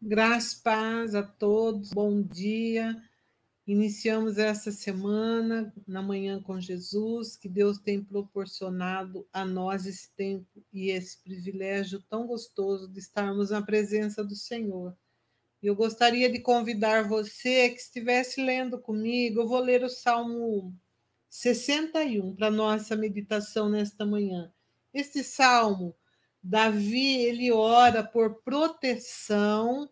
Graças, paz a todos, bom dia. Iniciamos essa semana na manhã com Jesus, que Deus tem proporcionado a nós esse tempo e esse privilégio tão gostoso de estarmos na presença do Senhor. Eu gostaria de convidar você que estivesse lendo comigo, eu vou ler o Salmo 61 para nossa meditação nesta manhã. Este salmo Davi, ele ora por proteção,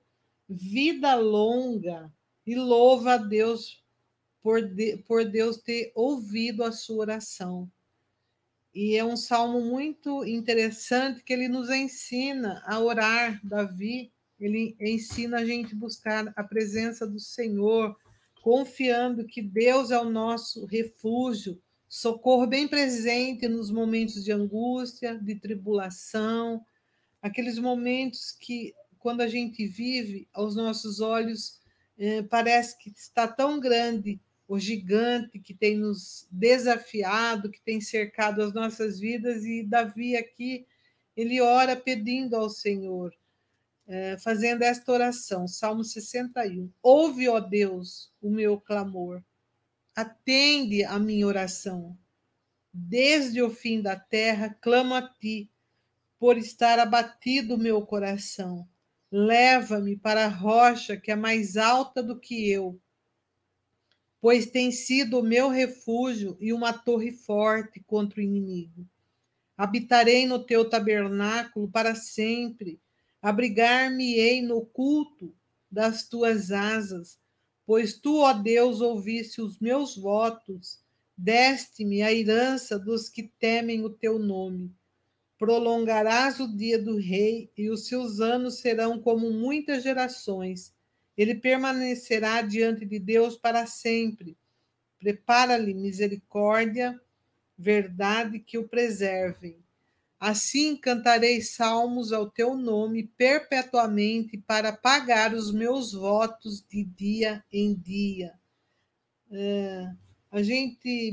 vida longa e louva a Deus por, de, por Deus ter ouvido a sua oração. E é um salmo muito interessante que ele nos ensina a orar, Davi, ele ensina a gente buscar a presença do Senhor, confiando que Deus é o nosso refúgio, socorro bem presente nos momentos de angústia, de tribulação, aqueles momentos que, quando a gente vive, aos nossos olhos, eh, parece que está tão grande o gigante que tem nos desafiado, que tem cercado as nossas vidas, e Davi aqui, ele ora pedindo ao Senhor, eh, fazendo esta oração, Salmo 61. Ouve, ó Deus, o meu clamor atende a minha oração. Desde o fim da terra, clamo a ti, por estar abatido meu coração. Leva-me para a rocha que é mais alta do que eu, pois tem sido o meu refúgio e uma torre forte contra o inimigo. Habitarei no teu tabernáculo para sempre, abrigar-me-ei no culto das tuas asas Pois tu, ó Deus, ouviste os meus votos, deste-me a herança dos que temem o teu nome. Prolongarás o dia do rei, e os seus anos serão como muitas gerações. Ele permanecerá diante de Deus para sempre. Prepara-lhe misericórdia, verdade que o preservem. Assim cantarei salmos ao teu nome perpetuamente para pagar os meus votos de dia em dia. É, a gente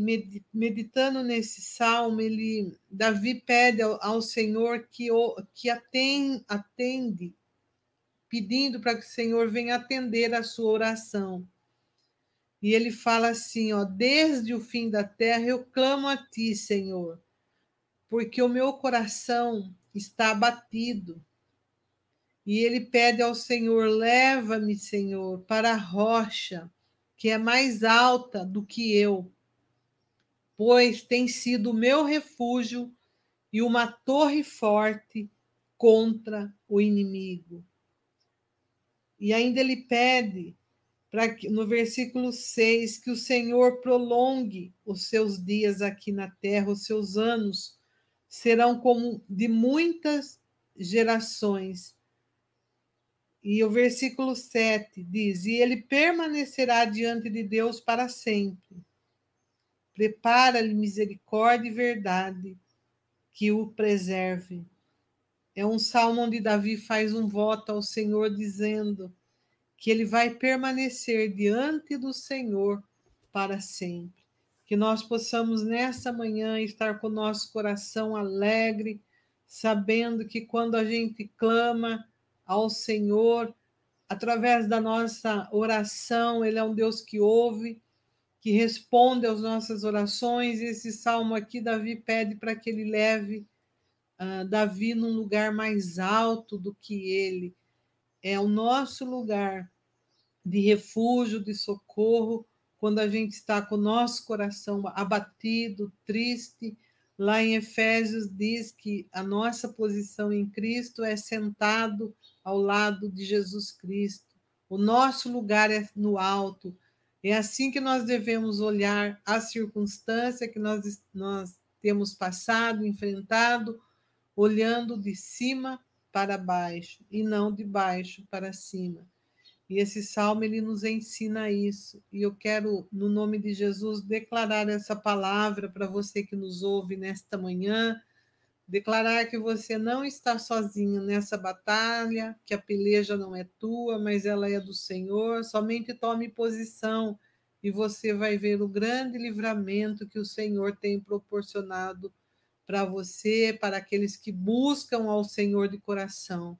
meditando nesse salmo, ele Davi pede ao, Senhor que, que atende, atende pedindo para que o Senhor venha atender a sua oração. E ele fala assim, ó, desde o fim da terra eu clamo a ti, Senhor porque o meu coração está abatido. E ele pede ao Senhor: leva-me, Senhor, para a rocha que é mais alta do que eu, pois tem sido o meu refúgio e uma torre forte contra o inimigo. E ainda ele pede para que no versículo 6 que o Senhor prolongue os seus dias aqui na terra, os seus anos serão como de muitas gerações. E o versículo 7 diz: E ele permanecerá diante de Deus para sempre. Prepara-lhe misericórdia e verdade, que o preserve. É um salmo onde Davi faz um voto ao Senhor, dizendo que ele vai permanecer diante do Senhor para sempre que nós possamos nessa manhã estar com o nosso coração alegre, sabendo que quando a gente clama ao Senhor, através da nossa oração, Ele é um Deus que ouve, que responde às nossas orações. E esse salmo aqui, Davi pede para que ele leve uh, Davi num lugar mais alto do que ele. É o nosso lugar de refúgio, de socorro quando a gente está com o nosso coração abatido, triste. Lá em Efésios diz que a nossa posição em Cristo é sentado ao lado de Jesus Cristo. O nosso lugar é no alto. É assim que nós devemos olhar a circunstância que nós, nós temos passado, enfrentado, olhando de cima para baixo e não de baixo para cima. E esse salmo ele nos ensina isso. E eu quero, no nome de Jesus, declarar essa palavra para você que nos ouve nesta manhã, declarar que você não está sozinho nessa batalha, que a peleja não é tua, mas ela é do Senhor. Somente tome posição e você vai ver o grande livramento que o Senhor tem proporcionado para você, para aqueles que buscam ao Senhor de coração.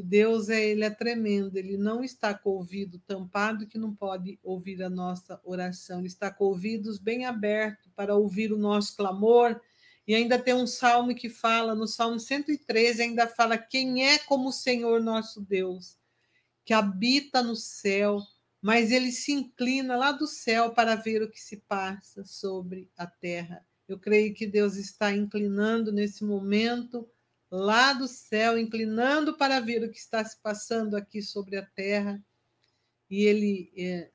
E Deus é, ele é tremendo, ele não está com o ouvido tampado que não pode ouvir a nossa oração, ele está com ouvidos bem abertos para ouvir o nosso clamor. E ainda tem um salmo que fala, no Salmo 113, ainda fala: Quem é como o Senhor nosso Deus, que habita no céu, mas ele se inclina lá do céu para ver o que se passa sobre a terra. Eu creio que Deus está inclinando nesse momento lá do céu, inclinando para ver o que está se passando aqui sobre a terra. E ele é,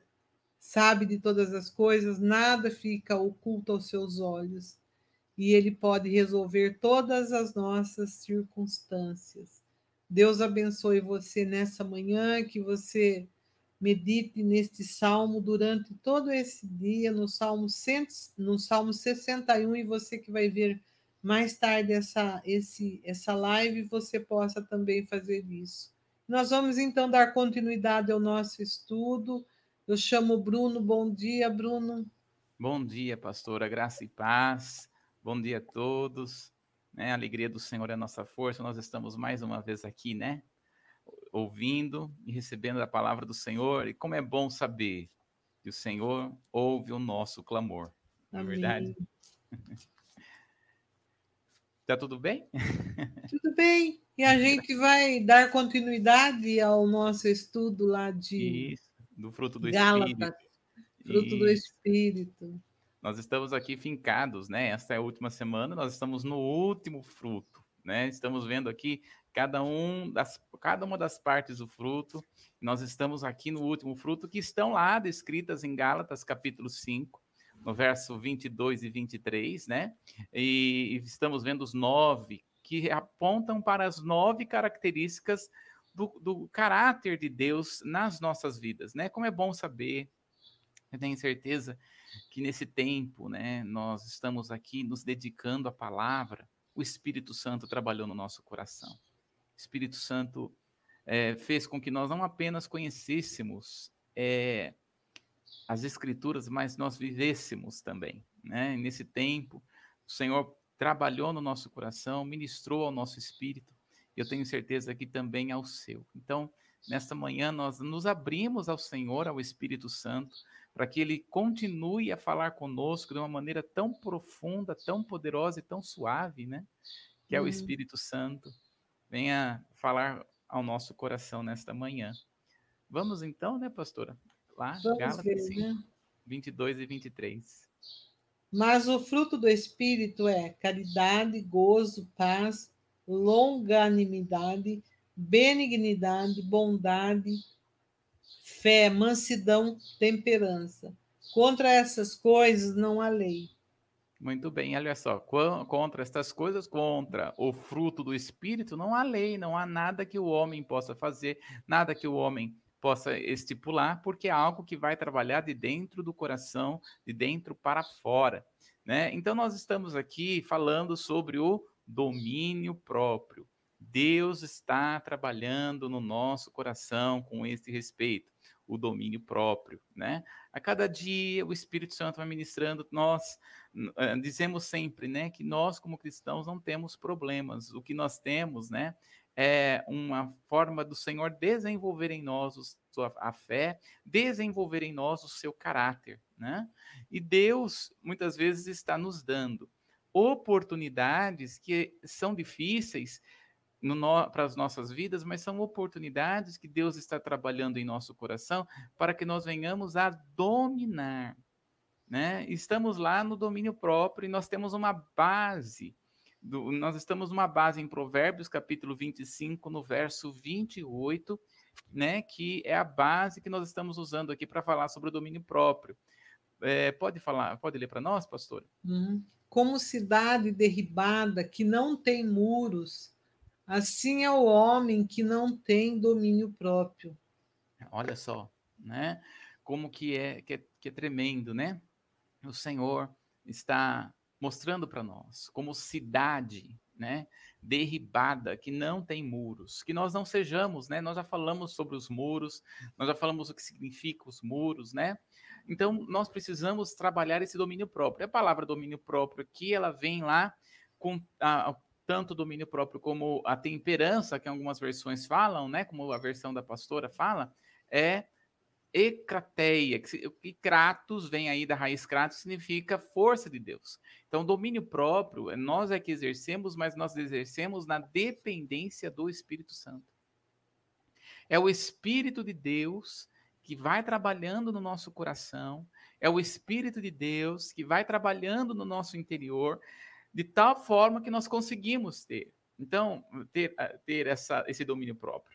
sabe de todas as coisas, nada fica oculto aos seus olhos. E ele pode resolver todas as nossas circunstâncias. Deus abençoe você nessa manhã, que você medite neste salmo durante todo esse dia, no salmo, 100, no salmo 61, e você que vai ver mais tarde essa, esse, essa live, você possa também fazer isso. Nós vamos então dar continuidade ao nosso estudo. Eu chamo Bruno. Bom dia, Bruno. Bom dia, pastora. Graça e paz. Bom dia a todos. Né? A alegria do Senhor é a nossa força. Nós estamos mais uma vez aqui, né? Ouvindo e recebendo a palavra do Senhor. E como é bom saber que o Senhor ouve o nosso clamor. É verdade? Tá tudo bem? Tudo bem. E a gente vai dar continuidade ao nosso estudo lá de Isso, do fruto do Gálatas, Espírito. fruto Isso. do Espírito. Nós estamos aqui fincados, né? Esta é a última semana, nós estamos no último fruto, né? Estamos vendo aqui cada um das cada uma das partes do fruto. Nós estamos aqui no último fruto que estão lá descritas em Gálatas capítulo 5 no verso 22 e 23, né? E estamos vendo os nove que apontam para as nove características do, do caráter de Deus nas nossas vidas, né? Como é bom saber, eu tenho certeza que nesse tempo, né, nós estamos aqui nos dedicando à palavra, o Espírito Santo trabalhou no nosso coração. O Espírito Santo é, fez com que nós não apenas conhecêssemos é, as Escrituras, mas nós vivêssemos também. Né? Nesse tempo, o Senhor trabalhou no nosso coração, ministrou ao nosso espírito, e eu tenho certeza que também ao seu. Então, nesta manhã, nós nos abrimos ao Senhor, ao Espírito Santo, para que ele continue a falar conosco de uma maneira tão profunda, tão poderosa e tão suave, né? Que é o Espírito Santo. Venha falar ao nosso coração nesta manhã. Vamos então, né, pastora? Lá, Vamos Gálatas ver, 5, né? 22 e 23. Mas o fruto do Espírito é caridade, gozo, paz, longanimidade, benignidade, bondade, fé, mansidão, temperança. Contra essas coisas não há lei. Muito bem, olha só, contra estas coisas, contra o fruto do Espírito, não há lei, não há nada que o homem possa fazer, nada que o homem possa estipular, porque é algo que vai trabalhar de dentro do coração, de dentro para fora, né? Então nós estamos aqui falando sobre o domínio próprio. Deus está trabalhando no nosso coração com esse respeito, o domínio próprio, né? A cada dia o Espírito Santo vai ministrando, nós uh, dizemos sempre, né, que nós como cristãos não temos problemas. O que nós temos, né, é uma forma do Senhor desenvolver em nós a fé, desenvolver em nós o seu caráter, né? E Deus muitas vezes está nos dando oportunidades que são difíceis no, para as nossas vidas, mas são oportunidades que Deus está trabalhando em nosso coração para que nós venhamos a dominar. Né? Estamos lá no domínio próprio e nós temos uma base. Do, nós estamos numa base em Provérbios, capítulo 25, no verso 28, né, que é a base que nós estamos usando aqui para falar sobre o domínio próprio. É, pode falar, pode ler para nós, pastor? Uhum. Como cidade derribada que não tem muros, Assim é o homem que não tem domínio próprio. Olha só, né? Como que é, que é, que é tremendo, né? O Senhor está mostrando para nós como cidade, né? Derribada, que não tem muros, que nós não sejamos, né? Nós já falamos sobre os muros, nós já falamos o que significa os muros, né? Então nós precisamos trabalhar esse domínio próprio. A palavra domínio próprio aqui, ela vem lá com a, tanto domínio próprio como a temperança, que algumas versões falam, né, como a versão da pastora fala, é ekrateia, que kratos vem aí da raiz kratos, significa força de Deus. Então, domínio próprio, é nós é que exercemos, mas nós exercemos na dependência do Espírito Santo. É o Espírito de Deus que vai trabalhando no nosso coração, é o Espírito de Deus que vai trabalhando no nosso interior, de tal forma que nós conseguimos ter. Então, ter, eh, ter essa, esse domínio próprio.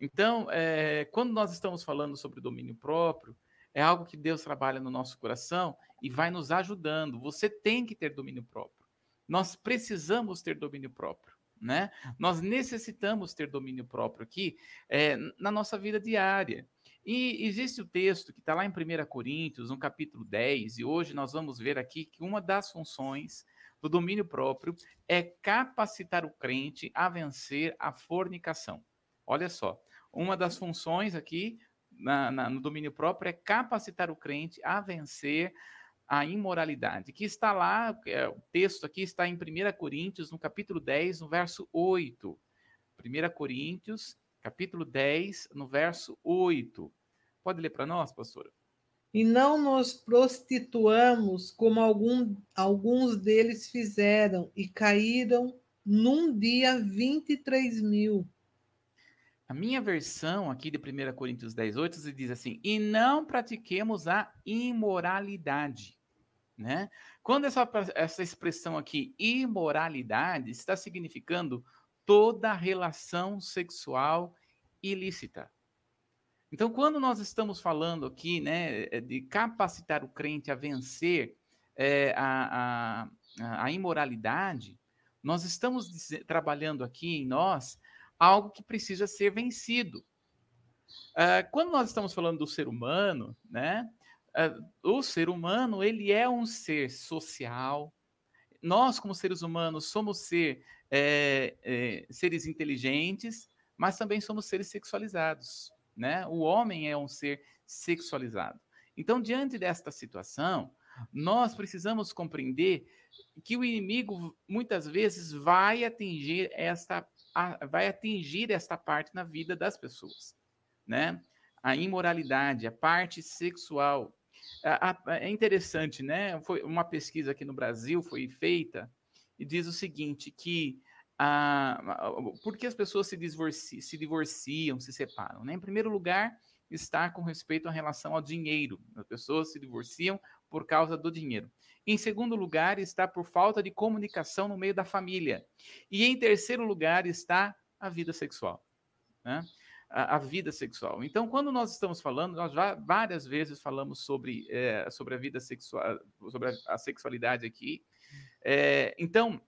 Então, é, quando nós estamos falando sobre domínio próprio, é algo que Deus trabalha no nosso coração e vai nos ajudando. Você tem que ter domínio próprio. Nós precisamos ter domínio próprio, né? Nós necessitamos ter domínio próprio aqui é, na nossa vida diária. E existe o texto que está lá em 1 Coríntios, no capítulo 10, e hoje nós vamos ver aqui que uma das funções do domínio próprio é capacitar o crente a vencer a fornicação. Olha só, uma das funções aqui na, na, no domínio próprio é capacitar o crente a vencer a imoralidade, que está lá, é, o texto aqui está em 1 Coríntios, no capítulo 10, no verso 8. 1 Coríntios, capítulo 10, no verso 8. Pode ler para nós, pastora? E não nos prostituamos como algum, alguns deles fizeram e caíram num dia 23 mil. A minha versão aqui de 1 Coríntios 10, 8 diz assim: e não pratiquemos a imoralidade. Né? Quando essa, essa expressão aqui, imoralidade, está significando toda relação sexual ilícita. Então, quando nós estamos falando aqui né, é, de capacitar o crente a vencer é, a, a, a, imoralidade, nós estamos trabalhando aqui em nós algo que precisa ser vencido. Uh, quando nós estamos falando do ser humano, né, uh, o ser humano ele é um ser social. Nós, como seres humanos, somos ser, é, é, seres inteligentes, mas também somos seres sexualizados né? O homem é um ser sexualizado. Então, diante desta situação, nós precisamos compreender que o inimigo muitas vezes vai atingir esta vai atingir esta parte na vida das pessoas, né? A imoralidade, a parte sexual. é interessante, né? Foi uma pesquisa aqui no Brasil foi feita e diz o seguinte que ah, por que as pessoas se, divorci, se divorciam, se separam? Né? Em primeiro lugar, está com respeito à relação ao dinheiro. As pessoas se divorciam por causa do dinheiro. Em segundo lugar, está por falta de comunicação no meio da família. E em terceiro lugar, está a vida sexual. Né? A, a, vida sexual. Então, quando nós estamos falando, nós já várias vezes falamos sobre, é, sobre a vida sexual, sobre a, a sexualidade aqui. É, então,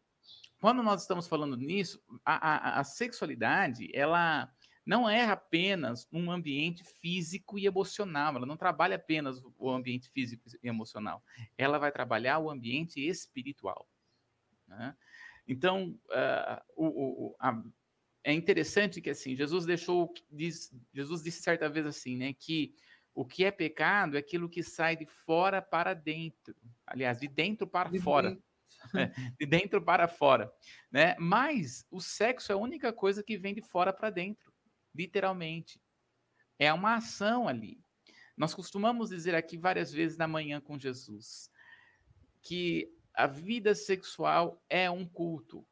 quando nós estamos falando nisso, a, a, a sexualidade, ela não é apenas um ambiente físico e emocional, ela não trabalha apenas o ambiente físico e emocional, ela vai trabalhar o ambiente espiritual. Né? Então, uh, o, o, a, é interessante que assim, Jesus deixou, diz, Jesus disse certa vez assim, né, que o que é pecado é aquilo que sai de fora para dentro, aliás, de dentro para de fora. Dentro. de dentro para fora, né? Mas o sexo é a única coisa que vem de fora para dentro, literalmente. É uma ação ali. Nós costumamos dizer aqui várias vezes na manhã com Jesus que a vida sexual é um culto.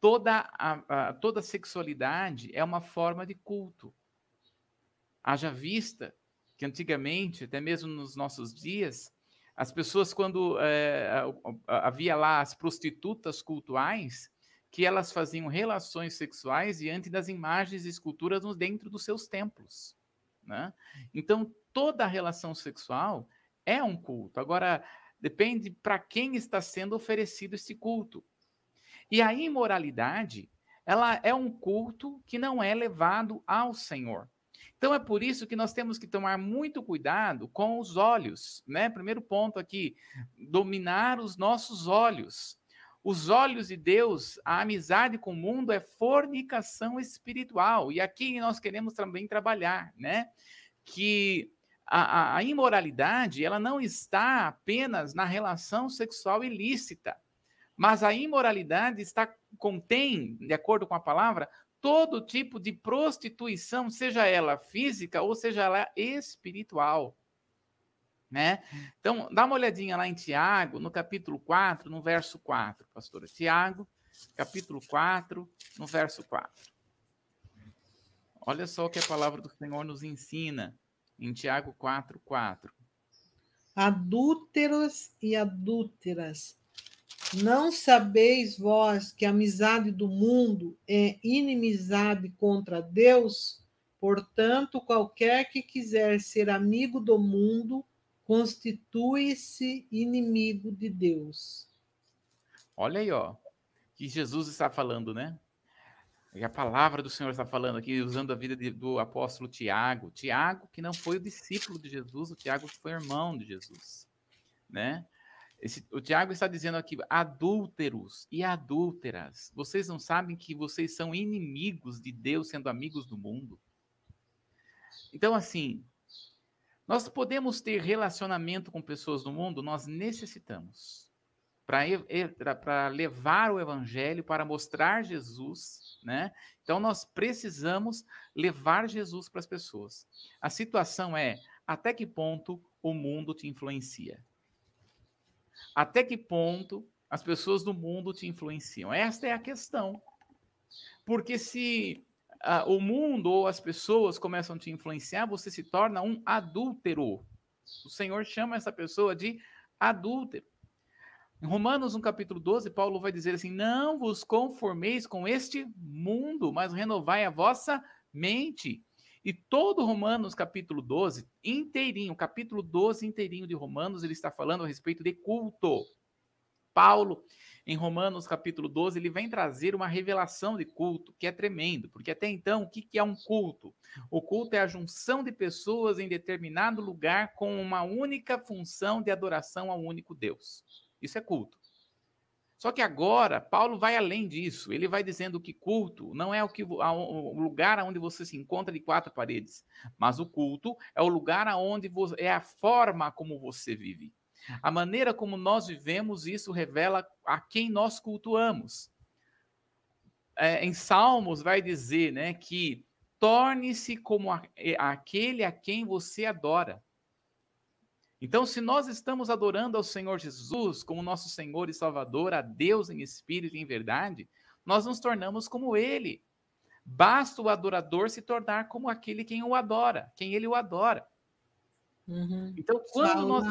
Toda a, a toda sexualidade é uma forma de culto. Haja vista que antigamente, até mesmo nos nossos dias, as pessoas, quando é, havia lá as prostitutas cultuais, que elas faziam relações sexuais diante das imagens e esculturas dentro dos seus templos. Né? Então, toda relação sexual é um culto. Agora, depende para quem está sendo oferecido esse culto. E a imoralidade, ela é um culto que não é levado ao Senhor. Então é por isso que nós temos que tomar muito cuidado com os olhos, né? Primeiro ponto aqui, dominar os nossos olhos. Os olhos de Deus, a amizade com o mundo é fornicação espiritual. E aqui nós queremos também trabalhar, né? Que a, a imoralidade, ela não está apenas na relação sexual ilícita, Mas a imoralidade está contém, de acordo com a palavra, todo tipo de prostituição, seja ela física ou seja ela espiritual. Né? Então, dá uma olhadinha lá em Tiago, no capítulo 4, no verso 4, pastora. Tiago, capítulo 4, no verso 4. Olha só o que a palavra do Senhor nos ensina em Tiago 4, 4. Adúlteros e adúlteras, não sabeis vós que a amizade do mundo é inimizade contra Deus? Portanto, qualquer que quiser ser amigo do mundo constitui-se inimigo de Deus. Olha aí, ó, que Jesus está falando, né? E a palavra do Senhor está falando aqui, usando a vida de, do apóstolo Tiago. Tiago, que não foi o discípulo de Jesus, o Tiago que foi irmão de Jesus, né? Esse, o Tiago está dizendo aqui, adúlteros e adúlteras, vocês não sabem que vocês são inimigos de Deus, sendo amigos do mundo? Então, assim, nós podemos ter relacionamento com pessoas do mundo, nós necessitamos. Para levar o evangelho, para mostrar Jesus, né? Então, nós precisamos levar Jesus para as pessoas. A situação é até que ponto o mundo te influencia. Até que ponto as pessoas do mundo te influenciam? Esta é a questão. Porque se uh, o mundo ou as pessoas começam a te influenciar, você se torna um adúltero. O Senhor chama essa pessoa de adúltero. Em Romanos, no capítulo 12, Paulo vai dizer assim: Não vos conformeis com este mundo, mas renovai a vossa mente e todo Romanos capítulo 12, inteirinho, capítulo 12 inteirinho de Romanos, ele está falando a respeito de culto. Paulo, em Romanos capítulo 12, ele vem trazer uma revelação de culto, que é tremendo, porque até então, o que é um culto? O culto é a junção de pessoas em determinado lugar com uma única função de adoração ao único Deus. Isso é culto. Só que agora, Paulo vai além disso. Ele vai dizendo que culto não é o, que, o lugar onde você se encontra de quatro paredes, mas o culto é o lugar onde é a forma como você vive. A maneira como nós vivemos, isso revela a quem nós cultuamos. É, em Salmos vai dizer né, que torne-se como a, aquele a quem você adora. Então, se nós estamos adorando ao Senhor Jesus como nosso Senhor e Salvador, a Deus em espírito e em verdade, nós nos tornamos como Ele. Basta o adorador se tornar como aquele quem o adora, quem ele o adora. Uhum. Então, quando nós.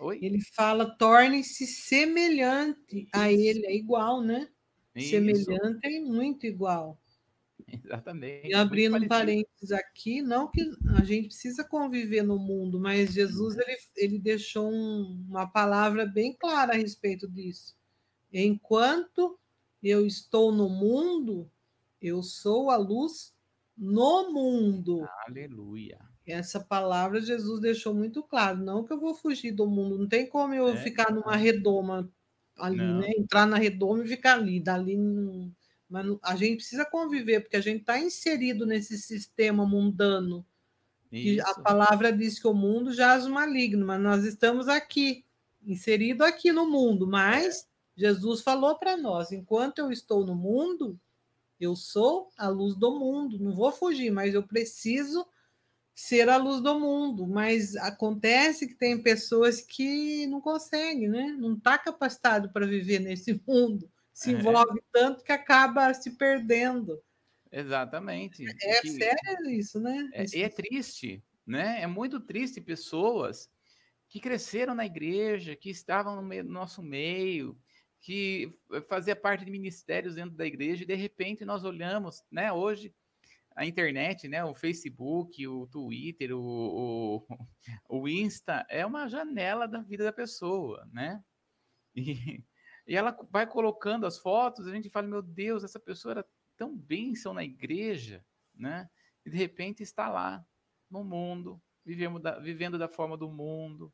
Oi? Ele fala, torne-se semelhante a ele, é igual, né? Isso. Semelhante é muito igual. Exatamente. E abrindo um parênteses aqui, não que a gente precisa conviver no mundo, mas Jesus ele, ele deixou um, uma palavra bem clara a respeito disso. Enquanto eu estou no mundo, eu sou a luz no mundo. Aleluia. Essa palavra Jesus deixou muito claro. Não que eu vou fugir do mundo, não tem como eu é. ficar numa redoma ali, não. né? Entrar na redoma e ficar ali. Dali não mas a gente precisa conviver, porque a gente está inserido nesse sistema mundano. Que a palavra diz que o mundo jaz o maligno, mas nós estamos aqui, inserido aqui no mundo. Mas é. Jesus falou para nós: enquanto eu estou no mundo, eu sou a luz do mundo. Não vou fugir, mas eu preciso ser a luz do mundo. Mas acontece que tem pessoas que não conseguem, né? Não está capacitado para viver nesse mundo se é. envolve é. tanto que acaba se perdendo. Exatamente. É, que, sério isso, né? É, é triste, né? É muito triste pessoas que cresceram na igreja, que estavam no, meio, no nosso meio, que fazia parte de ministérios dentro da igreja, e de repente nós olhamos, né? Hoje a internet, né? O Facebook, o Twitter, o, o, o Insta é uma janela da vida da pessoa, né? E, e ela vai colocando as fotos, a gente fala, meu Deus, essa pessoa era tão bênção na igreja, né? E de repente está lá, no mundo, vivendo da, vivendo da forma do mundo,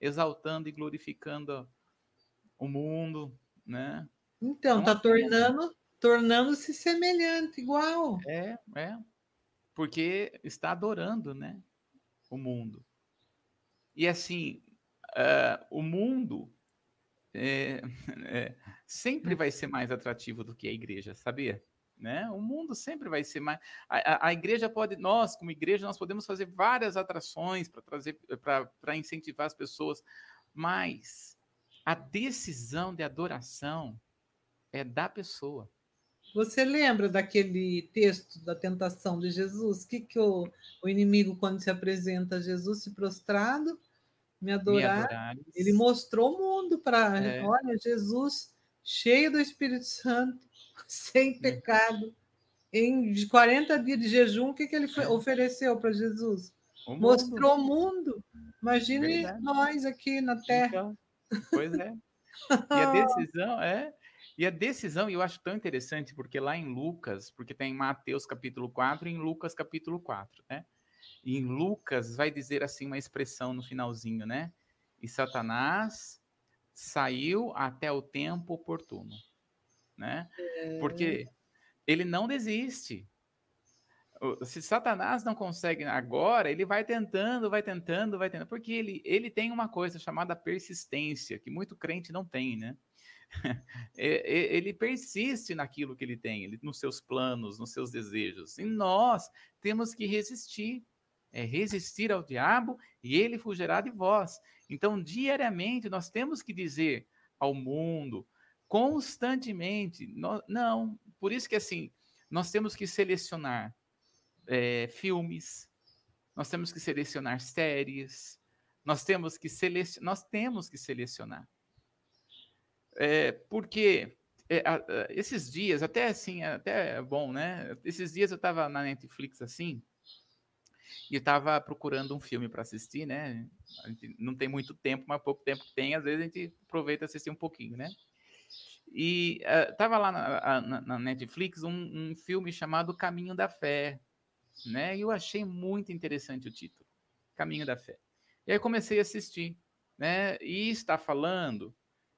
exaltando e glorificando o mundo, né? Então, está tornando, tornando-se semelhante, igual. É, é. Porque está adorando, né? O mundo. E assim, uh, o mundo é, é, sempre vai ser mais atrativo do que a igreja, sabia? Né? O mundo sempre vai ser mais. A, a, a, igreja pode, nós, como igreja, nós podemos fazer várias atrações para trazer, para incentivar as pessoas, mas a decisão de adoração é da pessoa. Você lembra daquele texto da tentação de Jesus? Que que o, o inimigo, quando se apresenta a Jesus, se prostrado, me adorar, me ele mostrou o mundo para. É. Olha, Jesus, cheio do Espírito Santo, sem pecado, em 40 dias de jejum, o que, que ele é. ofereceu para Jesus? O Mostrou o mundo. Imagine Verdade. nós aqui na Terra. Então, pois é. E a decisão é e a decisão, eu acho tão interessante, porque lá em Lucas, porque tem Mateus capítulo 4 e em Lucas capítulo 4, né? E em Lucas vai dizer assim uma expressão no finalzinho, né? E Satanás saiu até o tempo oportuno, né? É... Porque ele não desiste. Se Satanás não consegue agora, ele vai tentando, vai tentando, vai tentando, porque ele, ele tem uma coisa chamada persistência, que muito crente não tem, né? ele persiste naquilo que ele tem, nos seus planos, nos seus desejos. E nós temos que resistir. É resistir ao diabo e ele fugirá de vós. Então, diariamente, nós temos que dizer ao mundo, constantemente, não, por isso que assim, nós temos que selecionar é, filmes, nós temos que selecionar séries, nós temos que, selec nós temos que selecionar. É, porque é, a, esses dias, até assim, até é bom, né? Esses dias eu estava na Netflix assim, e estava procurando um filme para assistir, né? A gente não tem muito tempo, mas pouco tempo que tem, às vezes a gente aproveita assistir um pouquinho, né? E estava uh, lá na, na, na Netflix um, um, filme chamado Caminho da Fé, né? E eu achei muito interessante o título, Caminho da Fé. E aí comecei a assistir, né? E está falando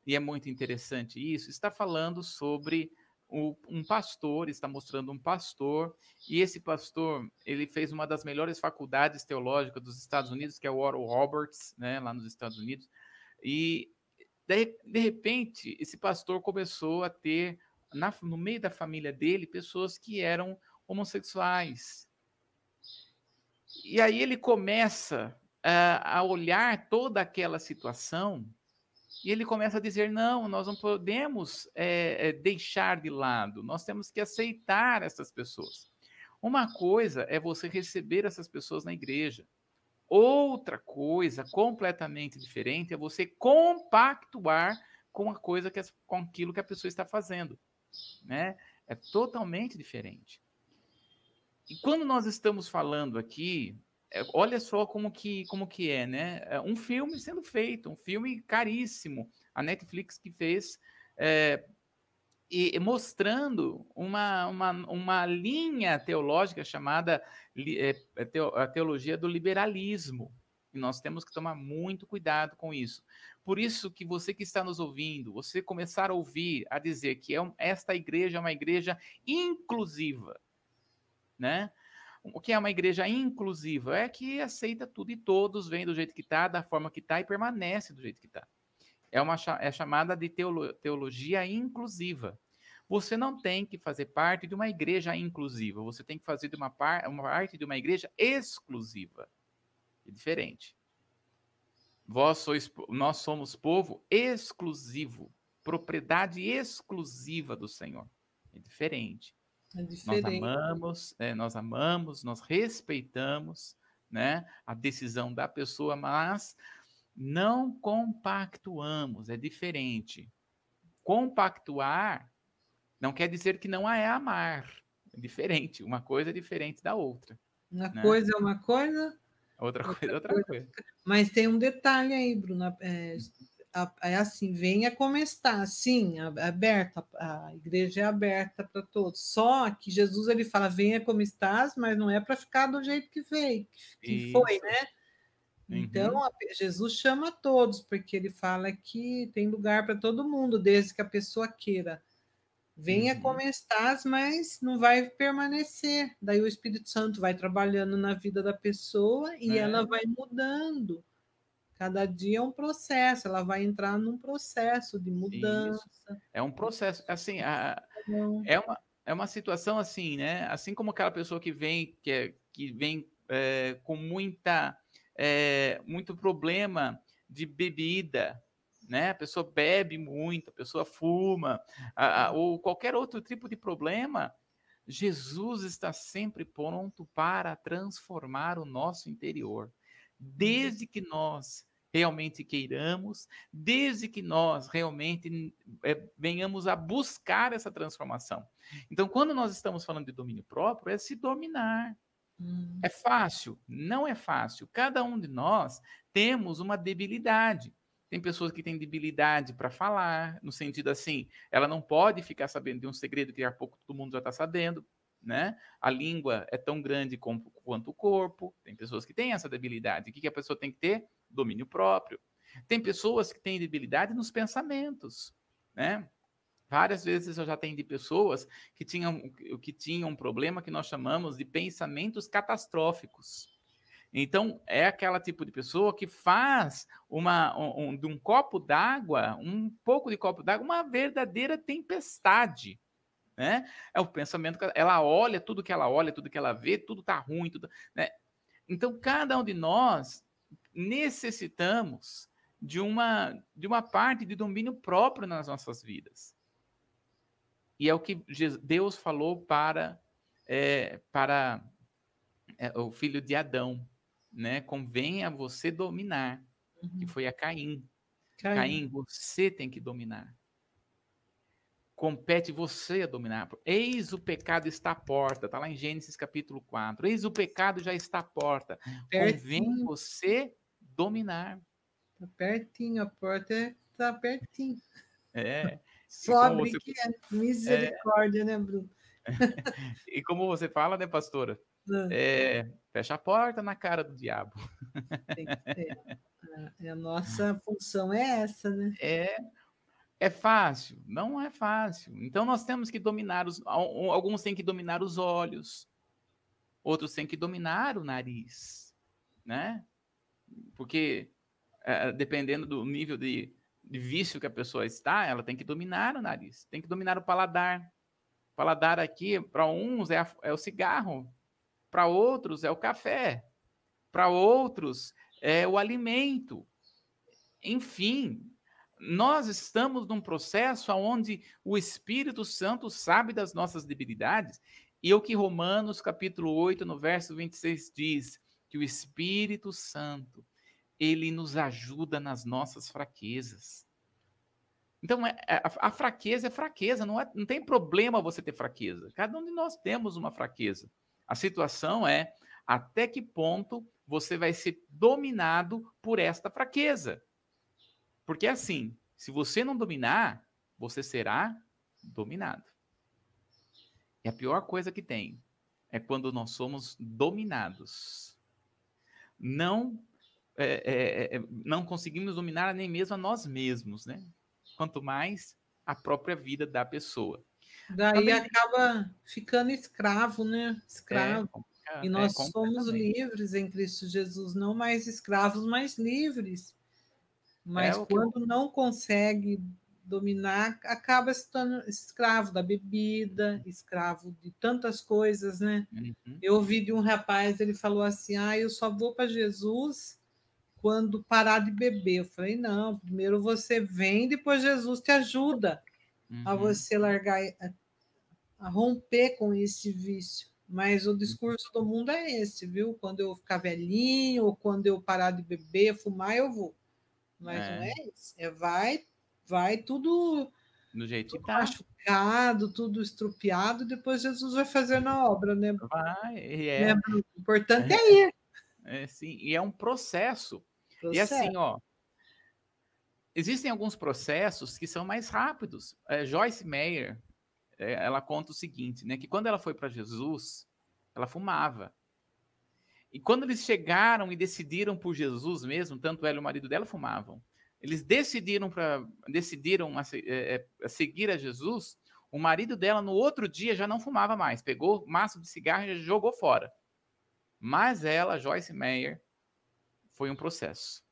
e é muito interessante isso, está falando sobre um pastor, está mostrando um pastor, e esse pastor, ele fez uma das melhores faculdades teológicas dos Estados Unidos, que é o Oral Roberts, né, lá nos Estados Unidos, e de, de repente, esse pastor começou a ter, na, no meio da família dele, pessoas que eram homossexuais. E aí ele começa a, a olhar toda aquela situação e ele começa a dizer: não, nós não podemos é, deixar de lado, nós temos que aceitar essas pessoas. Uma coisa é você receber essas pessoas na igreja. Outra coisa completamente diferente é você compactuar com a coisa que com aquilo que a pessoa está fazendo, né? É totalmente diferente. E quando nós estamos falando aqui olha só como que, como que é, né? É um filme sendo feito, um filme caríssimo. A Netflix que fez é, e mostrando uma, uma, uma linha teológica chamada é, a teologia do liberalismo. E nós temos que tomar muito cuidado com isso. Por isso que você que está nos ouvindo, você começar a ouvir, a dizer que é, esta igreja é uma igreja inclusiva, né? O que é uma igreja inclusiva? É que aceita tudo e todos, vêm do jeito que está, da forma que está e permanece do jeito que está. É, uma, é chamada de teolo, teologia inclusiva. Você não tem que fazer parte de uma igreja inclusiva, você tem que fazer de uma, par, uma parte de uma igreja exclusiva. É diferente. Vós sois, nós somos povo exclusivo, propriedade exclusiva do Senhor. É diferente. É nós amamos, é, nós amamos, nós respeitamos, né, a decisão da pessoa, mas não compactuamos, é diferente. Compactuar não quer dizer que não é amar, é diferente, uma coisa é diferente da outra. Uma né? coisa é uma coisa, outra, outra coisa é outra coisa. coisa. Mas tem um detalhe aí, Bruna, é, é assim, venha como está, sim, aberta, a igreja é aberta para todos. Só que Jesus ele fala, venha como estás, mas não é para ficar do jeito que veio, que, foi, né? Então, uhum. Jesus chama todos, porque ele fala que tem lugar para todo mundo, desde que a pessoa queira. Venha uhum. como estás, mas não vai permanecer. Daí o Espírito Santo vai trabalhando na vida da pessoa e é. ela vai mudando Cada dia é um processo, ela vai entrar num processo de mudança. Isso. É um processo, assim, a, é, uma, é uma situação assim, né? Assim como aquela pessoa que vem, que, é, que vem é, com muita, é, muito problema de bebida, né? A pessoa bebe muito, a pessoa fuma, a, a, ou qualquer outro tipo de problema, Jesus está sempre pronto para transformar o nosso interior. Desde que nós realmente queiramos, desde que nós realmente é, venhamos a buscar essa transformação. Então, quando nós estamos falando de domínio próprio, é se dominar. Hum. É fácil? Não é fácil. Cada um de nós temos uma debilidade. Tem pessoas que têm debilidade para falar, no sentido assim, ela não pode ficar sabendo de um segredo que há pouco todo mundo já está sabendo, né? A língua é tão grande quanto o corpo. Tem pessoas que têm essa debilidade. O que, que a pessoa tem que ter? Domínio próprio. Tem pessoas que têm debilidade nos pensamentos, né? Várias vezes eu já atendi pessoas que tinham, que tinham um problema que nós chamamos de pensamentos catastróficos. Então, é aquela tipo de pessoa que faz uma, um, um de um copo d'água, um pouco de copo d'água, uma verdadeira tempestade. Né? É o pensamento, ela olha tudo que ela olha, tudo que ela vê, tudo tá ruim, tudo, né? Então, cada um de nós necessitamos de uma, de uma parte de domínio próprio nas nossas vidas. E é o que Deus falou para, é, para é, o filho de Adão né? Convém a você dominar, uhum. que foi a Caim. Caim. Caim, você tem que dominar. Compete você a dominar. Eis o pecado está à porta, está lá em Gênesis capítulo 4. Eis o pecado já está à porta. Pertinho. Convém você dominar. Está pertinho, a porta está pertinho. É. Sobe você... que é misericórdia, é... né, Bruno? e como você fala, né, pastora? É, fecha a porta na cara do diabo. Tem que ser. A, a nossa função é essa, né? É, é fácil? Não é fácil. Então nós temos que dominar os. Alguns têm que dominar os olhos, outros têm que dominar o nariz, né? Porque é, dependendo do nível de, de vício que a pessoa está, ela tem que dominar o nariz, tem que dominar o paladar. O paladar aqui, para uns, é, a, é o cigarro, para outros é o café, para outros é o alimento. Enfim, nós estamos num processo onde o Espírito Santo sabe das nossas debilidades, e o que Romanos capítulo 8, no verso 26 diz, que o Espírito Santo, ele nos ajuda nas nossas fraquezas. Então, é, é, a, fraqueza é fraqueza, não, é, não tem problema você ter fraqueza. Cada um de nós temos uma fraqueza. A situação é até que ponto você vai ser dominado por esta fraqueza. Porque assim, se você não dominar, você será dominado. E a pior coisa que tem é quando nós somos dominados. Não é, é, é, não conseguimos dominar nem mesmo a nós mesmos, né? Quanto mais a própria vida da pessoa. Daí Também... acaba ficando escravo, né? Escravo. É, e é, nós é, somos livres em Cristo Jesus, não mais escravos, mas livres. Mas é, quando que... não consegue dominar, acaba se tornando escravo da bebida, escravo de tantas coisas, né? Uhum. Eu ouvi de um rapaz, ele falou assim: ah, eu só vou para Jesus quando parar de beber. Eu falei: não, primeiro você vem, depois Jesus te ajuda uhum. a você largar, a, a, romper com esse vício. Mas o discurso do mundo é esse, viu? Quando eu ficar velhinho, ou quando eu parar de beber, fumar, eu vou. Mas é. não é isso. É vai, vai tudo no jeito tudo tá. machucado, tudo estrupiado, depois Jesus vai fazer na obra, né? Vai, é. Né? O importante é, é ir. É, sim, e é um processo. processo. E assim, ó, Existem alguns processos que são mais rápidos. É, Joyce Meyer, é, ela conta o seguinte, né, que quando ela foi para Jesus, ela fumava. E quando eles chegaram e decidiram por Jesus mesmo, tanto ela e o marido dela fumavam. Eles decidiram para decidiram a, é, é, a seguir a Jesus. O marido dela no outro dia já não fumava mais, pegou maço de cigarro e jogou fora. Mas ela, Joyce Meyer, foi um processo.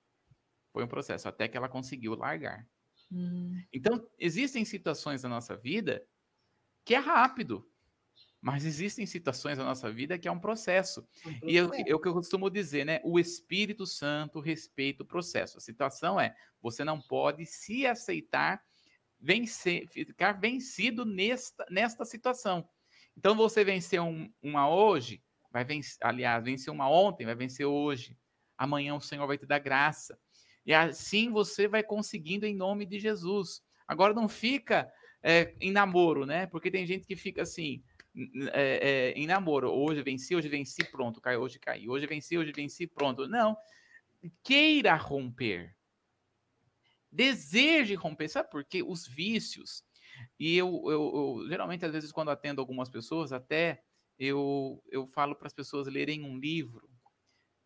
Foi um processo até que ela conseguiu largar. Uhum. Então, existem situações na nossa vida que é rápido, mas existem situações na nossa vida que é um processo. Um E é o que eu, costumo dizer, né? O Espírito Santo respeita o processo. A situação é: você não pode se aceitar vencer, ficar vencido nesta, nesta situação. Então, você venceu um- uma hoje, vai vencer, aliás, venceu uma ontem, vai vencer hoje. Amanhã o Senhor vai te dar graça. E assim você vai conseguindo em nome de Jesus. Agora não fica é, em namoro, né? Porque tem gente que fica assim, é, é, em namoro. Hoje venci, hoje venci, pronto, cai, hoje caí. Hoje venci, hoje venci, pronto. Não. Queira romper. Deseje romper. Sabe por quê? Os vícios. E eu, eu, eu, geralmente, às vezes, quando atendo algumas pessoas, até eu, eu falo para as pessoas lerem um livro.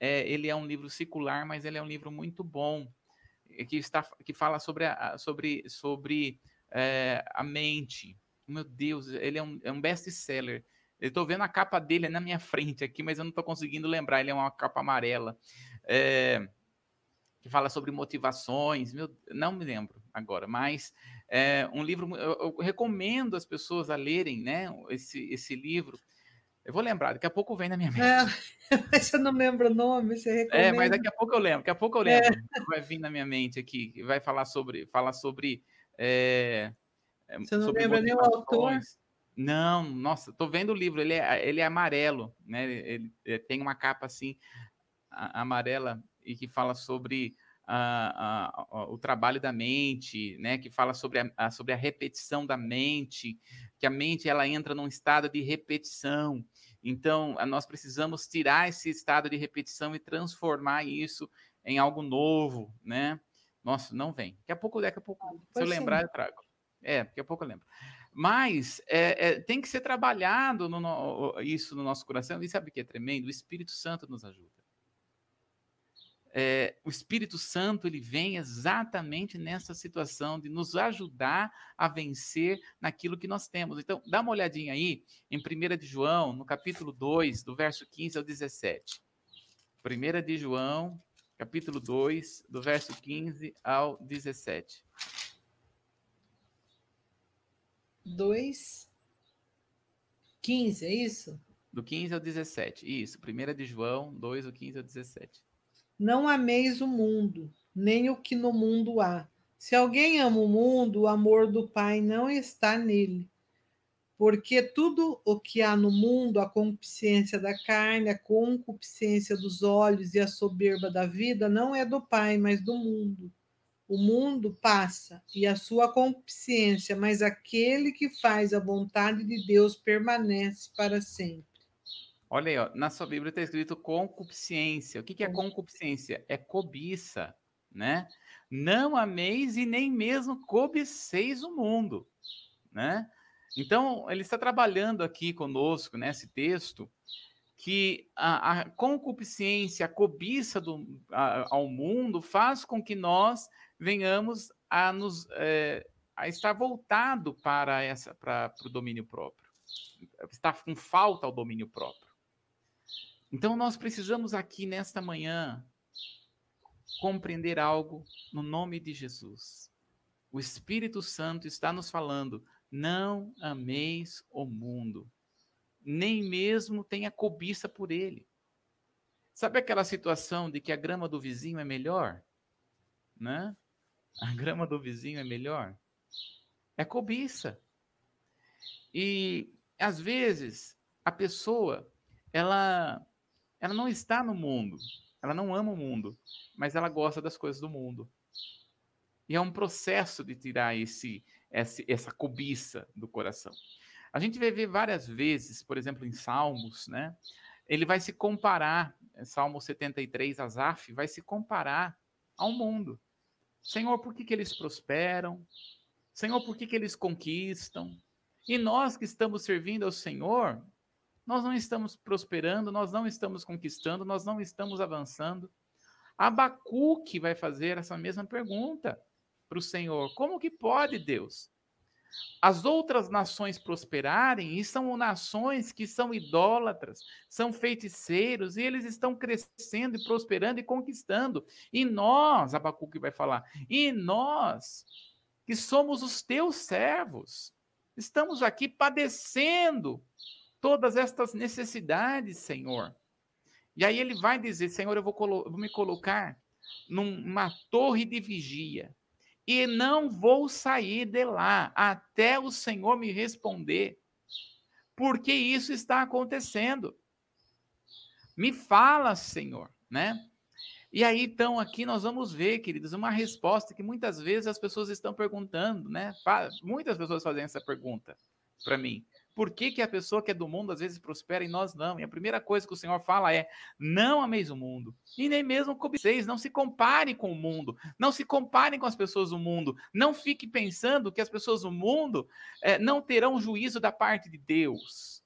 É, ele é um livro secular, mas ele é um livro muito bom, eh, que, está, que fala sobre a- sobre, sobre é, a mente. Meu Deus, ele é um, é um best-seller. Eu estou vendo a capa dele é na minha frente aqui, mas eu não estou conseguindo lembrar. Ele é uma capa amarela. É, que fala sobre motivações. Meu, não me lembro agora, mas é um livro. Eu, eu recomendo as pessoas a lerem né, esse, esse livro. Eu vou lembrar, daqui a pouco vem na minha mente. É, mas eu não lembro o nome, você recomenda? É, mas daqui a pouco eu lembro, daqui a pouco eu lembro. Vai vir na minha mente aqui, vai falar sobre, fala sobre, é, é, Você não sobre lembra nem o autor? Não, nossa, tô vendo o livro, ele é, ele é amarelo, né? Ele, ele tem uma capa assim a- amarela e que fala sobre a- a- a- o trabalho da mente, né? Que fala sobre a, a- sobre a repetição da mente, que a mente ela entra num estado de repetição. Então, a- nós precisamos tirar esse estado de repetição e transformar isso em algo novo, né? Nossa, não vem. Daqui a pouco, daqui a pouco, se eu Pois sim. lembrar, eu trago. É, daqui a pouco eu lembro. Mas é, é, tem que ser trabalhado no, no- isso no nosso coração. E sabe o que é tremendo? O Espírito Santo nos ajuda. É, o Espírito Santo ele vem exatamente nessa situação de nos ajudar a vencer naquilo que nós temos. Então, dá uma olhadinha aí em 1 de João, no capítulo 2, do verso 15 ao 17. 1 de João, capítulo 2, do verso 15 ao 17. 2, 15, é isso? Do 15 ao 17. Isso, 1 de João 2, do 15 ao 17. Não ameis o mundo, nem o que no mundo há. Se alguém ama o mundo, o amor do Pai não está nele. Porque tudo o que há no mundo, a concupiscência da carne, a concupiscência dos olhos e a soberba da vida, não é do Pai, mas do mundo. O mundo passa e a sua concupiscência, mas aquele que faz a vontade de Deus permanece para sempre. Olha aí, ó, na sua Bíblia está escrito concupiscência. O que, que é Con- concupiscência? É cobiça, né? Não ameis e nem mesmo cobiceis o mundo, né? Então, ele está trabalhando aqui conosco nesse texto que a, a concupiscência, a cobiça do, a- ao mundo faz com que nós venhamos a nos eh, a estar voltado para essa para o domínio próprio, estar com falta ao domínio próprio. Então nós precisamos aqui nesta manhã compreender algo no nome de Jesus. O Espírito Santo está nos falando: não ameis o mundo, nem mesmo tenha cobiça por ele. Sabe aquela situação de que a grama do vizinho é melhor? Né? A grama do vizinho é melhor? É cobiça. E às vezes a pessoa ela ela não está no mundo, ela não ama o mundo, mas ela gosta das coisas do mundo. E é um processo de tirar esse, esse essa cobiça do coração. A gente vai ver várias vezes, por exemplo, em Salmos, né? Ele vai se comparar, Salmo 73, Asaf, vai se comparar ao mundo. Senhor, por que, que eles prosperam? Senhor, por que, que eles conquistam? E nós que estamos servindo ao Senhor, nós não estamos prosperando, nós não estamos conquistando, nós não estamos avançando. Abacuque vai fazer essa mesma pergunta para o Senhor: como que pode, Deus? As outras nações prosperarem, e são nações que são idólatras, são feiticeiros, e eles estão crescendo e prosperando e conquistando. E nós, Abacuque vai falar, e nós, que somos os teus servos, estamos aqui padecendo todas estas necessidades, Senhor. E aí ele vai dizer: Senhor, eu vou, vou me colocar numa torre de vigia e não vou sair de lá até o Senhor me responder. Porque isso está acontecendo. Me fala, Senhor, né? E aí, então, aqui nós vamos ver, queridos, uma resposta que muitas vezes as pessoas estão perguntando, né? Muitas pessoas fazem essa pergunta para mim. Por que, que a pessoa que é do mundo às vezes prospera e nós não? E a primeira coisa que o Senhor fala é: não ameis o mundo, e nem mesmo cobiceis, não se compare com o mundo, não se comparem com as pessoas do mundo, não fique pensando que as pessoas do mundo é, não terão juízo da parte de Deus.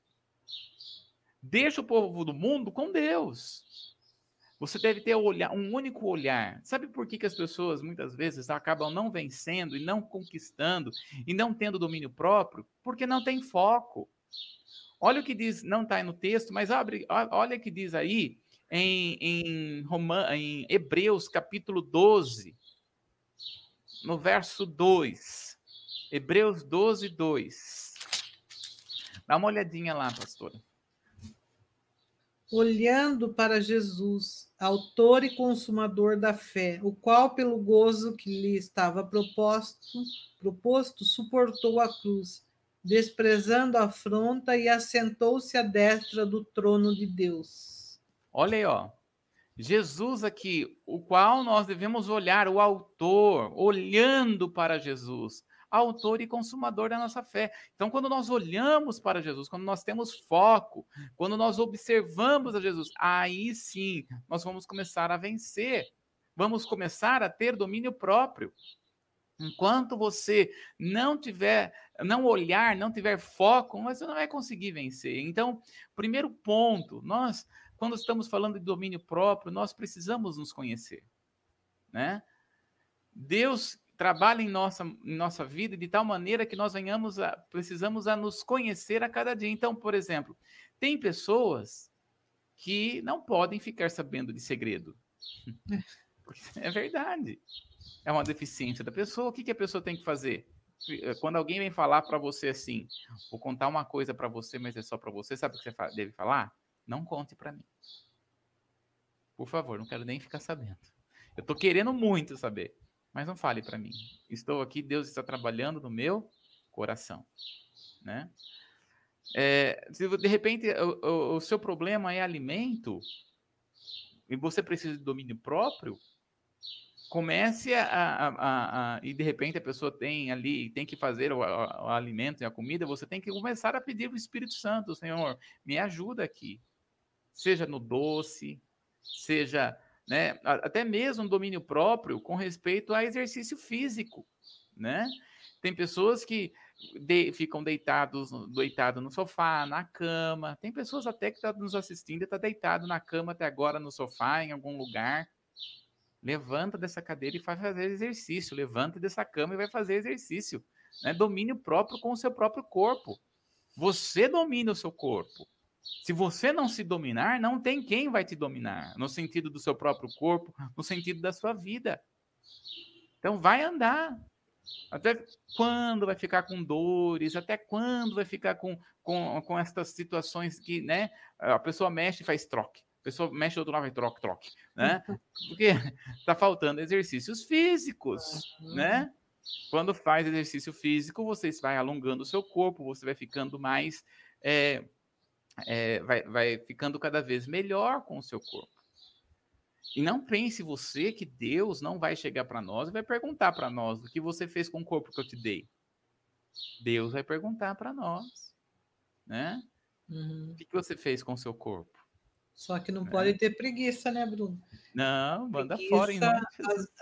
Deixa o povo do mundo com Deus. Você deve ter um único olhar. Sabe por que, que as pessoas muitas vezes acabam não vencendo e não conquistando e não tendo domínio próprio? Porque não tem foco. Olha o que diz, não está aí no texto, mas abre, olha o que diz aí em, em, Roman, em Hebreus capítulo 12, no verso 2. Hebreus 12, 2. Dá uma olhadinha lá, pastora olhando para Jesus, autor e consumador da fé, o qual, pelo gozo que lhe estava proposto, proposto suportou a cruz, desprezando a afronta e assentou-se à destra do trono de Deus. Olha aí, ó. Jesus aqui, o qual nós devemos olhar, o autor, olhando para Jesus, autor e consumador da nossa fé. Então, quando nós olhamos para Jesus, quando nós temos foco, quando nós observamos a Jesus, aí sim nós vamos começar a vencer. Vamos começar a ter domínio próprio. Enquanto você não tiver, não olhar, não tiver foco, você não vai conseguir vencer. Então, primeiro ponto, nós, quando estamos falando de domínio próprio, nós precisamos nos conhecer, né? Deus trabalha em nossa, em nossa vida de tal maneira que nós venhamos a, precisamos a nos conhecer a cada dia. Então, por exemplo, tem pessoas que não podem ficar sabendo de segredo. É verdade. É uma deficiência da pessoa. O que, que a pessoa tem que fazer? Eh, quando alguém vem falar para você assim, vou contar uma coisa para você, mas é só para você, sabe o que você deve falar? Não conte para mim. Por favor, não quero nem ficar sabendo. Eu tô querendo muito saber mas não fale para mim. Estou aqui, Deus está trabalhando no meu coração, né? É, se de repente o, o, o, seu problema é alimento e você precisa de domínio próprio, comece a, a, a, a, e de repente a pessoa tem ali tem que fazer o, o, alimento e a comida, você tem que começar a pedir o Espírito Santo, Senhor, me ajuda aqui, seja no doce, seja né? Até mesmo domínio próprio com respeito a exercício físico, né? Tem pessoas que de, ficam deitados, deitado no sofá, na cama. Tem pessoas até que estão tá nos assistindo e está deitado na cama até agora, no sofá, em algum lugar. Levanta dessa cadeira e vai fazer exercício. Levanta dessa cama e vai fazer exercício. Né? Domínio próprio com o seu próprio corpo. Você domina o seu corpo. Se você não se dominar, não tem quem vai te dominar, no sentido do seu próprio corpo, no sentido da sua vida. Então vai andar. Até quando vai ficar com dores? Até quando vai ficar com, com, com essas situações que, né? A pessoa mexe e faz troque. A pessoa mexe, outro lado vai troque, troque, né? Porque está faltando exercícios físicos, né? Quando faz exercício físico, você vai alongando o seu corpo, você vai ficando mais é, é, vai, vai ficando cada vez melhor com o seu corpo. E não pense você que Deus não vai chegar para nós e vai perguntar para nós o que você fez com o corpo que eu te dei. Deus vai perguntar para nós, né? Uhum. O que, que você fez com o seu corpo? Só que não é. pode ter preguiça, né, Bruno? Não, manda preguiça, fora. Em as,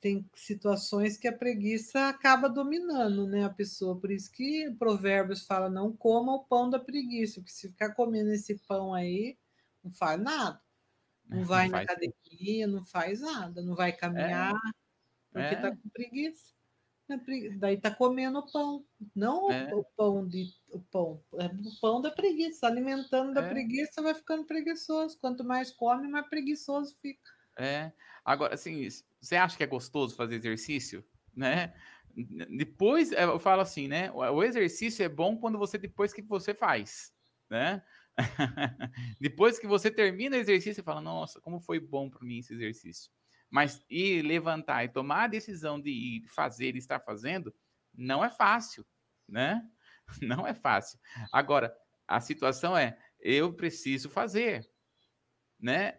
tem situações que a preguiça acaba dominando, né, a pessoa. Por isso que Provérbios fala: não coma o pão da preguiça, porque se ficar comendo esse pão aí, não faz nada. Não vai não na academia, não faz nada, não vai caminhar, é. porque está é. com preguiça. Daí tá comendo pão, não é. o pão de o pão, é o pão da preguiça, alimentando da é. preguiça, vai ficando preguiçoso. Quanto mais come, mais preguiçoso fica. É. Agora, assim, você acha que é gostoso fazer exercício, né? Depois, eu falo assim, né? O exercício é bom quando você depois que você faz, né? depois que você termina o exercício, você fala: "Nossa, como foi bom para mim esse exercício". Mas ir levantar e tomar a decisão de ir fazer e estar fazendo não é fácil, né? Não é fácil. Agora, a situação é, eu preciso fazer, né?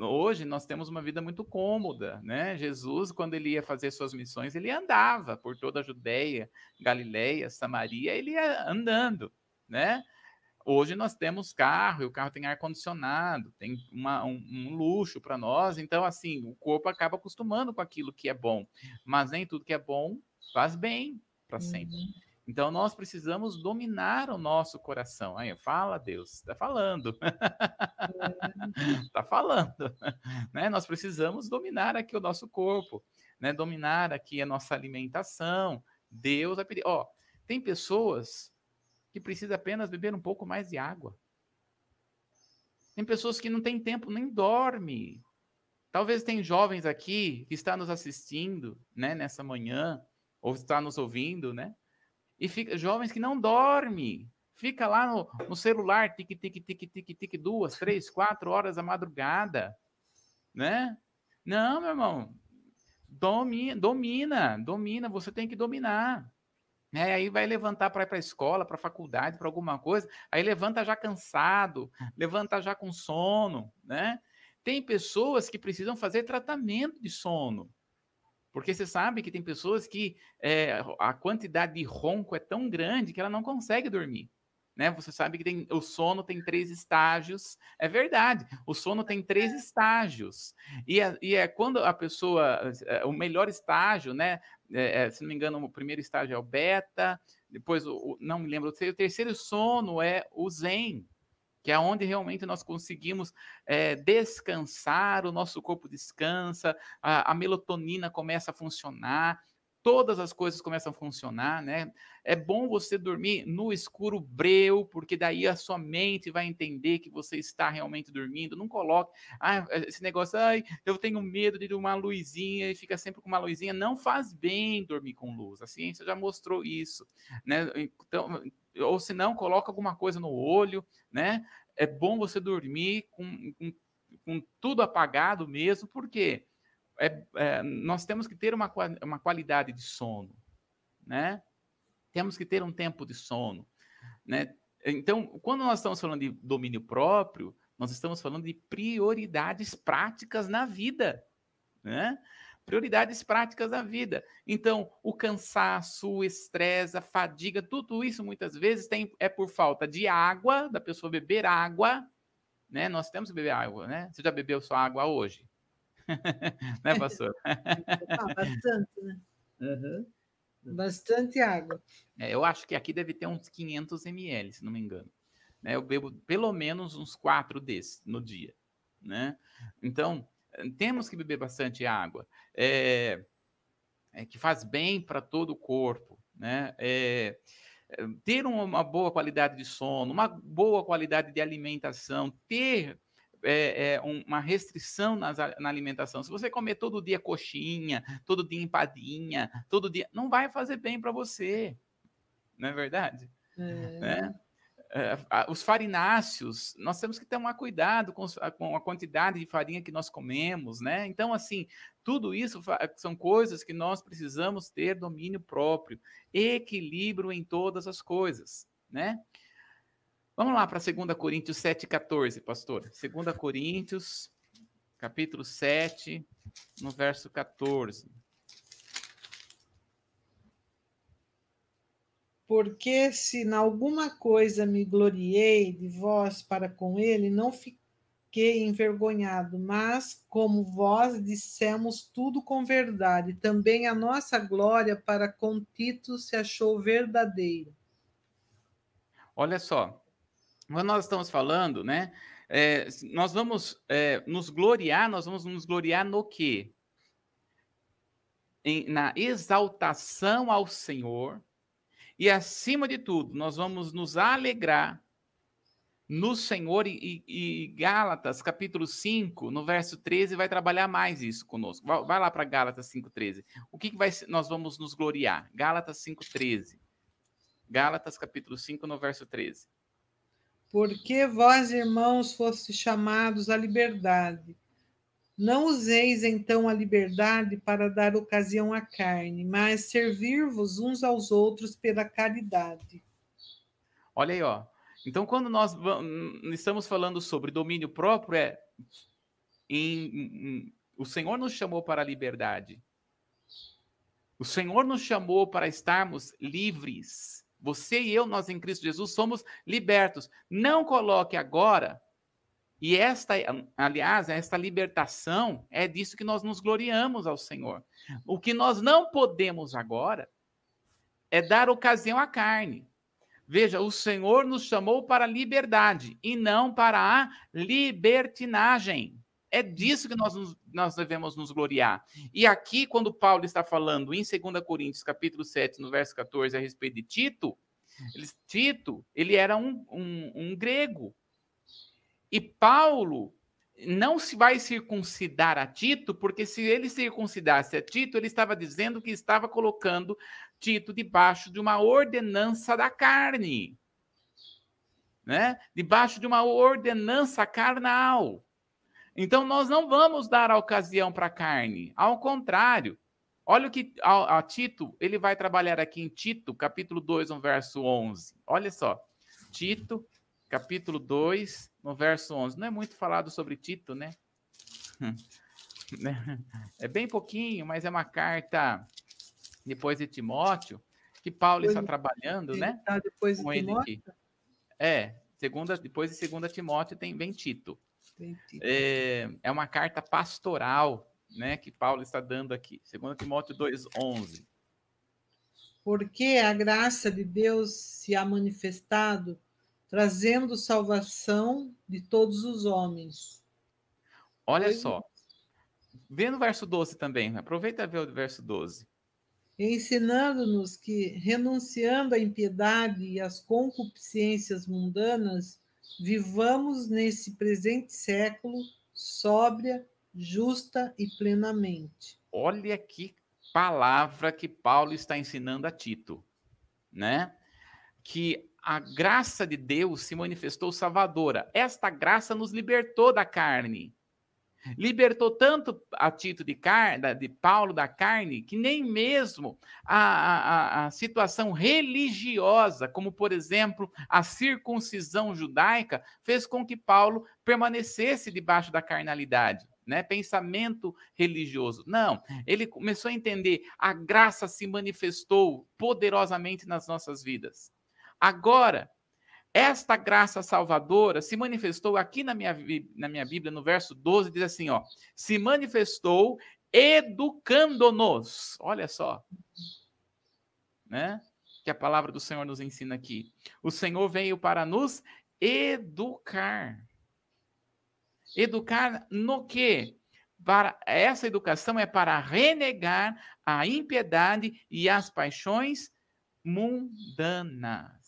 Hoje nós temos uma vida muito cômoda, né? Jesus, quando ele ia fazer suas missões, ele andava por toda a Judéia, Galileia, Samaria, ele ia andando, né? Hoje nós temos carro, e o carro tem ar-condicionado, tem uma, um, um, luxo para nós, então, assim, o corpo acaba acostumando com aquilo que é bom, mas nem tudo que é bom faz bem para sempre. Uhum. Então, nós precisamos dominar o nosso coração. Aí, fala, Deus, está falando. Está falando. Né? Nós precisamos dominar aqui o nosso corpo, né? dominar aqui a nossa alimentação. Deus vai pedir. Ó, tem pessoas que precisa apenas beber um pouco mais de água. Tem pessoas que não têm tempo, nem dorme. Talvez tem jovens aqui que está nos assistindo, né, nessa manhã, ou está nos ouvindo, né? E fica jovens que não dorme, fica lá no, no celular, tic tic tic tic tic duas, três, quatro horas da madrugada, né? Não, meu irmão, domina, domina, domina, você tem que dominar. Né? Aí vai levantar para ir para a escola, para a faculdade, para alguma coisa, aí levanta já cansado, levanta já com sono, né? Tem pessoas que precisam fazer tratamento de sono, porque você sabe que tem pessoas que é, a quantidade de ronco é tão grande que ela não consegue dormir. Né? Você sabe que tem, o sono tem três estágios. É verdade, o sono tem três estágios. E é, e é quando a pessoa. É, o melhor estágio, né? É, é, se não me engano, o primeiro estágio é o beta, depois, o, não me lembro, o terceiro sono é o zen, que é onde realmente nós conseguimos é, descansar, o nosso corpo descansa, a, a melatonina começa a funcionar, todas as coisas começam a funcionar, né? É bom você dormir no escuro breu, porque daí a sua mente vai entender que você está realmente dormindo. Não coloque ah, esse negócio, ai, eu tenho medo de uma luzinha e fica sempre com uma luzinha. Não faz bem dormir com luz. A ciência já mostrou isso, né? Então, ou se não, coloca alguma coisa no olho, né? É bom você dormir com, com, com tudo apagado mesmo, porque é, é, nós temos que ter uma, uma qualidade de sono, né? Temos que ter um tempo de sono, né? Então, quando nós estamos falando de domínio próprio, nós estamos falando de prioridades práticas na vida, né? Prioridades práticas na vida. Então, o cansaço, o estresse, a fadiga, tudo isso muitas vezes tem, é por falta de água, da pessoa beber água, né? Nós temos que beber água, né? Você já bebeu sua água hoje? né, pastor? ah, bastante, né? Uhum. Bastante água. É, eu acho que aqui deve ter uns 500 ml, se não me engano. Né, eu bebo pelo menos uns quatro desses no dia. Né? Então, temos que beber bastante água, é, é que faz bem para todo o corpo. Né? É, ter uma boa qualidade de sono, uma boa qualidade de alimentação, ter é, é, uma restrição nas, na alimentação. Se você comer todo dia coxinha, todo dia empadinha, todo dia, não vai fazer bem para você. Não é verdade? É. Né? É, os farináceos, nós temos que tomar cuidado com, com, a quantidade de farinha que nós comemos, né? Então, assim, tudo isso são coisas que nós precisamos ter domínio próprio, equilíbrio em todas as coisas, né? Vamos lá para 2 Coríntios 7,14, pastor. 2 Coríntios, capítulo 7, no verso 14. Porque se em alguma coisa me gloriei de vós para com ele, não fiquei envergonhado, mas como vós dissemos tudo com verdade, também a nossa glória para com Tito se achou verdadeira. Olha só, quando nós estamos falando, né? É, nós vamos é, nos gloriar, nós vamos nos gloriar no quê? em, na exaltação ao Senhor, e acima de tudo, nós vamos nos alegrar no Senhor, e, e, Gálatas, capítulo 5, no verso 13, vai trabalhar mais isso conosco. Vai, vai lá para Gálatas 5,13. O que, que vai, nós vamos nos gloriar? Gálatas 5,13. Gálatas, capítulo 5, no verso 13. Porque vós, irmãos, fostes chamados à liberdade. Não useis então a liberdade para dar ocasião à carne, mas servir-vos uns aos outros pela caridade. Olha aí, ó. Então, quando nós estamos falando sobre domínio próprio, é em, em, o Senhor nos chamou para a liberdade. O Senhor nos chamou para estarmos livres. Você e eu, nós em Cristo Jesus, somos libertos. Não coloque agora. E esta, aliás, esta libertação é disso que nós nos gloriamos ao Senhor. O que nós não podemos agora é dar ocasião à carne. Veja, o Senhor nos chamou para a liberdade e não para a libertinagem. É disso que nós, nós devemos nos gloriar. E aqui, quando Paulo está falando em 2 Coríntios, capítulo 7, no verso 14, a respeito de Tito, ele, Tito, ele era um, um, um grego. E Paulo não se vai circuncidar a Tito, porque se ele circuncidasse a Tito, ele estava dizendo que estava colocando Tito debaixo de uma ordenança da carne, né? Debaixo de uma ordenança carnal. Então nós não vamos dar a ocasião para a carne, ao contrário. Olha o que a, a, Tito, ele vai trabalhar aqui em Tito, capítulo 2, no verso 11. Olha só. Tito, capítulo 2, no verso 11. Não é muito falado sobre Tito, né? É bem pouquinho, mas é uma carta depois de Timóteo, que Paulo depois, está trabalhando, né? Tá depois de Timóteo? É, segunda, depois de segunda Timóteo tem vem Tito. É, é uma carta pastoral, né, que Paulo está dando aqui. Segunda Timóteo 2:11. Porque a graça de Deus se ha manifestado, trazendo salvação de todos os homens. Olha Foi... só. Vê no verso 12 também. Aproveita e vê o verso 12 ensinando-nos que, renunciando à impiedade e às concupiscências mundanas, vivamos nesse presente século sóbria, justa e plenamente. Olha que palavra que Paulo está ensinando a Tito, né? Que a graça de Deus se manifestou salvadora. Esta graça nos libertou da carne. Libertou tanto a Tito de, carne, de Paulo da carne, que nem mesmo a, a, a situação religiosa, como por exemplo a circuncisão judaica, fez com que Paulo permanecesse debaixo da carnalidade. Né, pensamento religioso. Não, ele começou a entender a graça se manifestou poderosamente nas nossas vidas. Agora, esta graça salvadora se manifestou aqui na minha, na minha Bíblia, no verso 12, diz assim: ó, se manifestou educando-nos. Olha só. Né? Que a palavra do Senhor nos ensina aqui. O Senhor veio para nos educar. Educar no quê? Para essa educação é para renegar a impiedade e as paixões mundanas.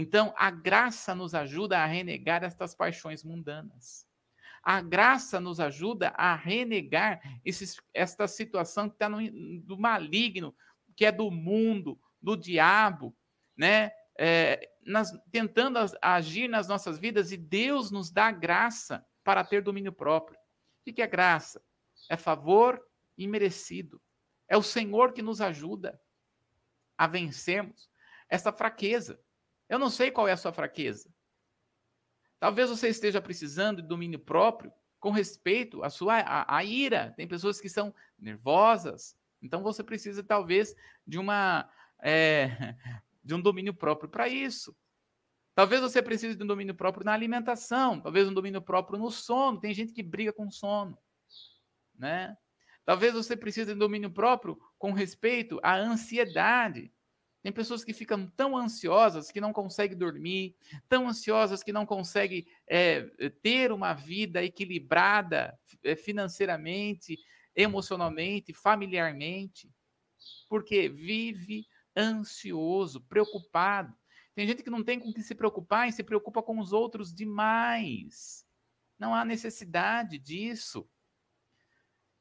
Então, a graça nos ajuda a renegar estas paixões mundanas. A graça nos ajuda a renegar esses, esta situação que está do maligno, que é do mundo, do diabo, né? É, nas, tentando agir nas nossas vidas e Deus nos dá graça para ter domínio próprio. O que é graça? É favor imerecido. É o Senhor que nos ajuda a vencermos essa fraqueza. Eu não sei qual é a sua fraqueza. Talvez você esteja precisando de domínio próprio com respeito à sua à, à ira. Tem pessoas que são nervosas. Então você precisa talvez de uma é, de um domínio próprio para isso. Talvez você precise de um domínio próprio na alimentação, talvez um domínio próprio no sono. Tem gente que briga com sono, né? Talvez você precise de um domínio próprio com respeito à ansiedade. Tem pessoas que ficam tão ansiosas que não conseguem dormir, tão ansiosas que não conseguem é, ter uma vida equilibrada é, financeiramente, emocionalmente, familiarmente, porque vive ansioso, preocupado. Tem gente que não tem com que se preocupar e se preocupa com os outros demais. Não há necessidade disso.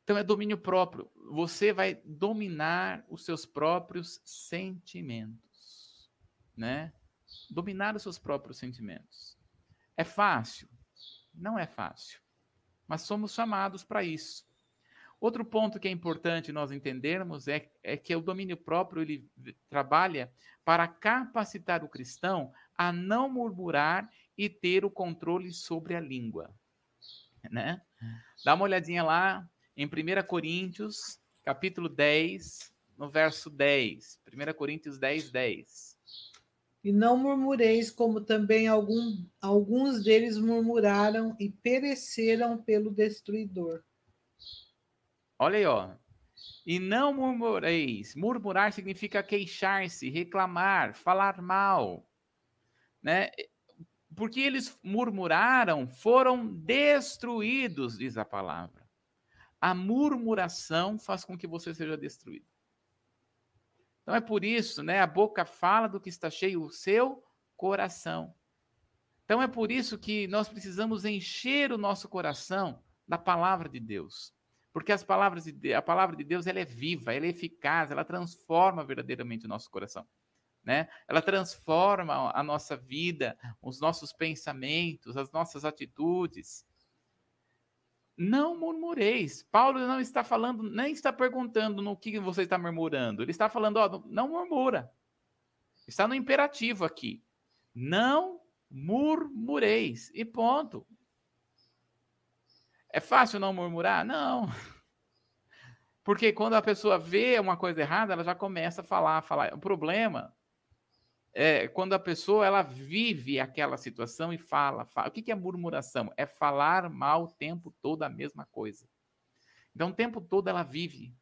Então é domínio próprio. Você vai dominar os seus próprios sentimentos, né? Dominar os seus próprios sentimentos. É fácil? Não é fácil. Mas somos chamados para isso. Outro ponto que é importante nós entendermos é, é que o domínio próprio ele trabalha para capacitar o cristão a não murmurar e ter o controle sobre a língua. Né? Dá uma olhadinha lá em 1 Coríntios, capítulo 10, no verso 10. 1 Coríntios 10, 10. E não murmureis, como também algum, alguns deles murmuraram e pereceram pelo destruidor. Olha aí, ó. E não murmureis. Murmurar significa queixar-se, reclamar, falar mal. Né? Porque eles murmuraram, foram destruídos, diz a palavra. A murmuração faz com que você seja destruído. Então é por isso, né? A boca fala do que está cheio o seu coração. Então é por isso que nós precisamos encher o nosso coração da palavra de Deus. Porque as palavras de, a palavra de Deus ela é viva, ela é eficaz, ela transforma verdadeiramente o nosso coração. Né? Ela transforma a nossa vida, os nossos pensamentos, as nossas atitudes. Não murmureis. Paulo não está falando, nem está perguntando no que você está murmurando. Ele está falando, ó, não murmura. Está no imperativo aqui. Não murmureis. E ponto. É fácil não murmurar? Não. Porque quando a pessoa vê uma coisa errada, ela já começa a falar, a falar. O problema é quando a pessoa ela vive aquela situação e fala, fala. O que é murmuração? É falar mal o tempo todo a mesma coisa. Então, o tempo todo ela vive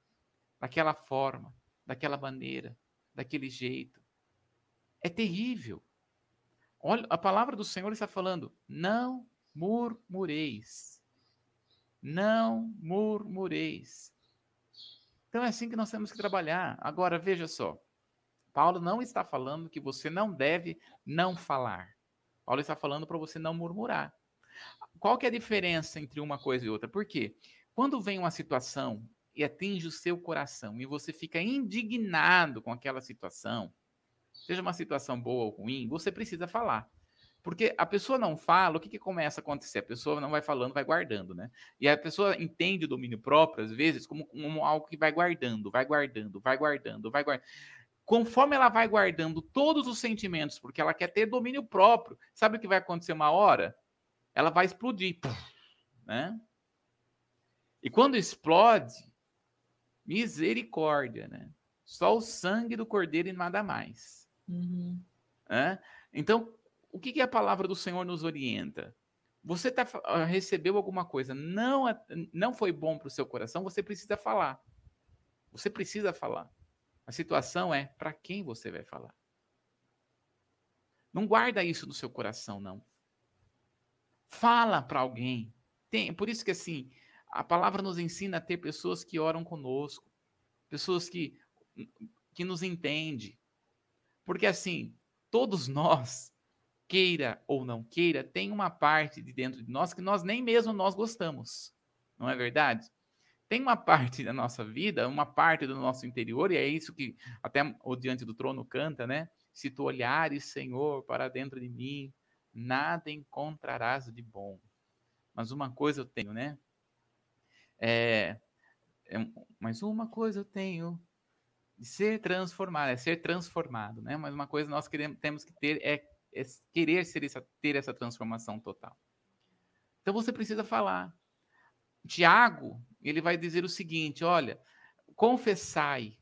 daquela forma, daquela maneira, daquele jeito. É terrível. Olha, a palavra do Senhor está falando: não murmureis. Não murmureis. Então é assim que nós temos que trabalhar. Agora, veja só. Paulo não está falando que você não deve não falar. Paulo está falando para você não murmurar. Qual que é a diferença entre uma coisa e outra? Por quê? Quando vem uma situação e atinge o seu coração e você fica indignado com aquela situação, seja uma situação boa ou ruim, você precisa falar. Porque a pessoa não fala, o que, que começa a acontecer? A pessoa não vai falando, vai guardando, né? E a pessoa entende o domínio próprio, às vezes, como, como algo que vai guardando, vai guardando, vai guardando, vai guardando. Conforme ela vai guardando todos os sentimentos, porque ela quer ter domínio próprio, sabe o que vai acontecer uma hora? Ela vai explodir, né? E quando explode, misericórdia, né? Só o sangue do cordeiro e nada mais. Uhum. É? Então, o que, que a palavra do Senhor nos orienta? Você tá, ah, recebeu alguma coisa, não, não foi bom para o seu coração, você precisa falar. Você precisa falar. A situação é para quem você vai falar. Não guarda isso no seu coração, não. Fala para alguém. Tem, por isso que assim, a palavra nos ensina a ter pessoas que oram conosco, pessoas que que nos entendem. Porque assim, todos nós queira ou não queira, tem uma parte de dentro de nós que nós nem mesmo nós gostamos. Não é verdade? Tem uma parte da nossa vida, uma parte do nosso interior, e é isso que até o Diante do Trono canta, né? Se tu olhares, Senhor, para dentro de mim, nada encontrarás de bom. Mas uma coisa eu tenho, né? É, é, mas uma coisa eu tenho de ser transformado, é ser transformado, né? Mas uma coisa nós queremos, temos que ter é é querer ser essa, ter essa transformação total. Então você precisa falar. Tiago, ele vai dizer o seguinte: olha, confessai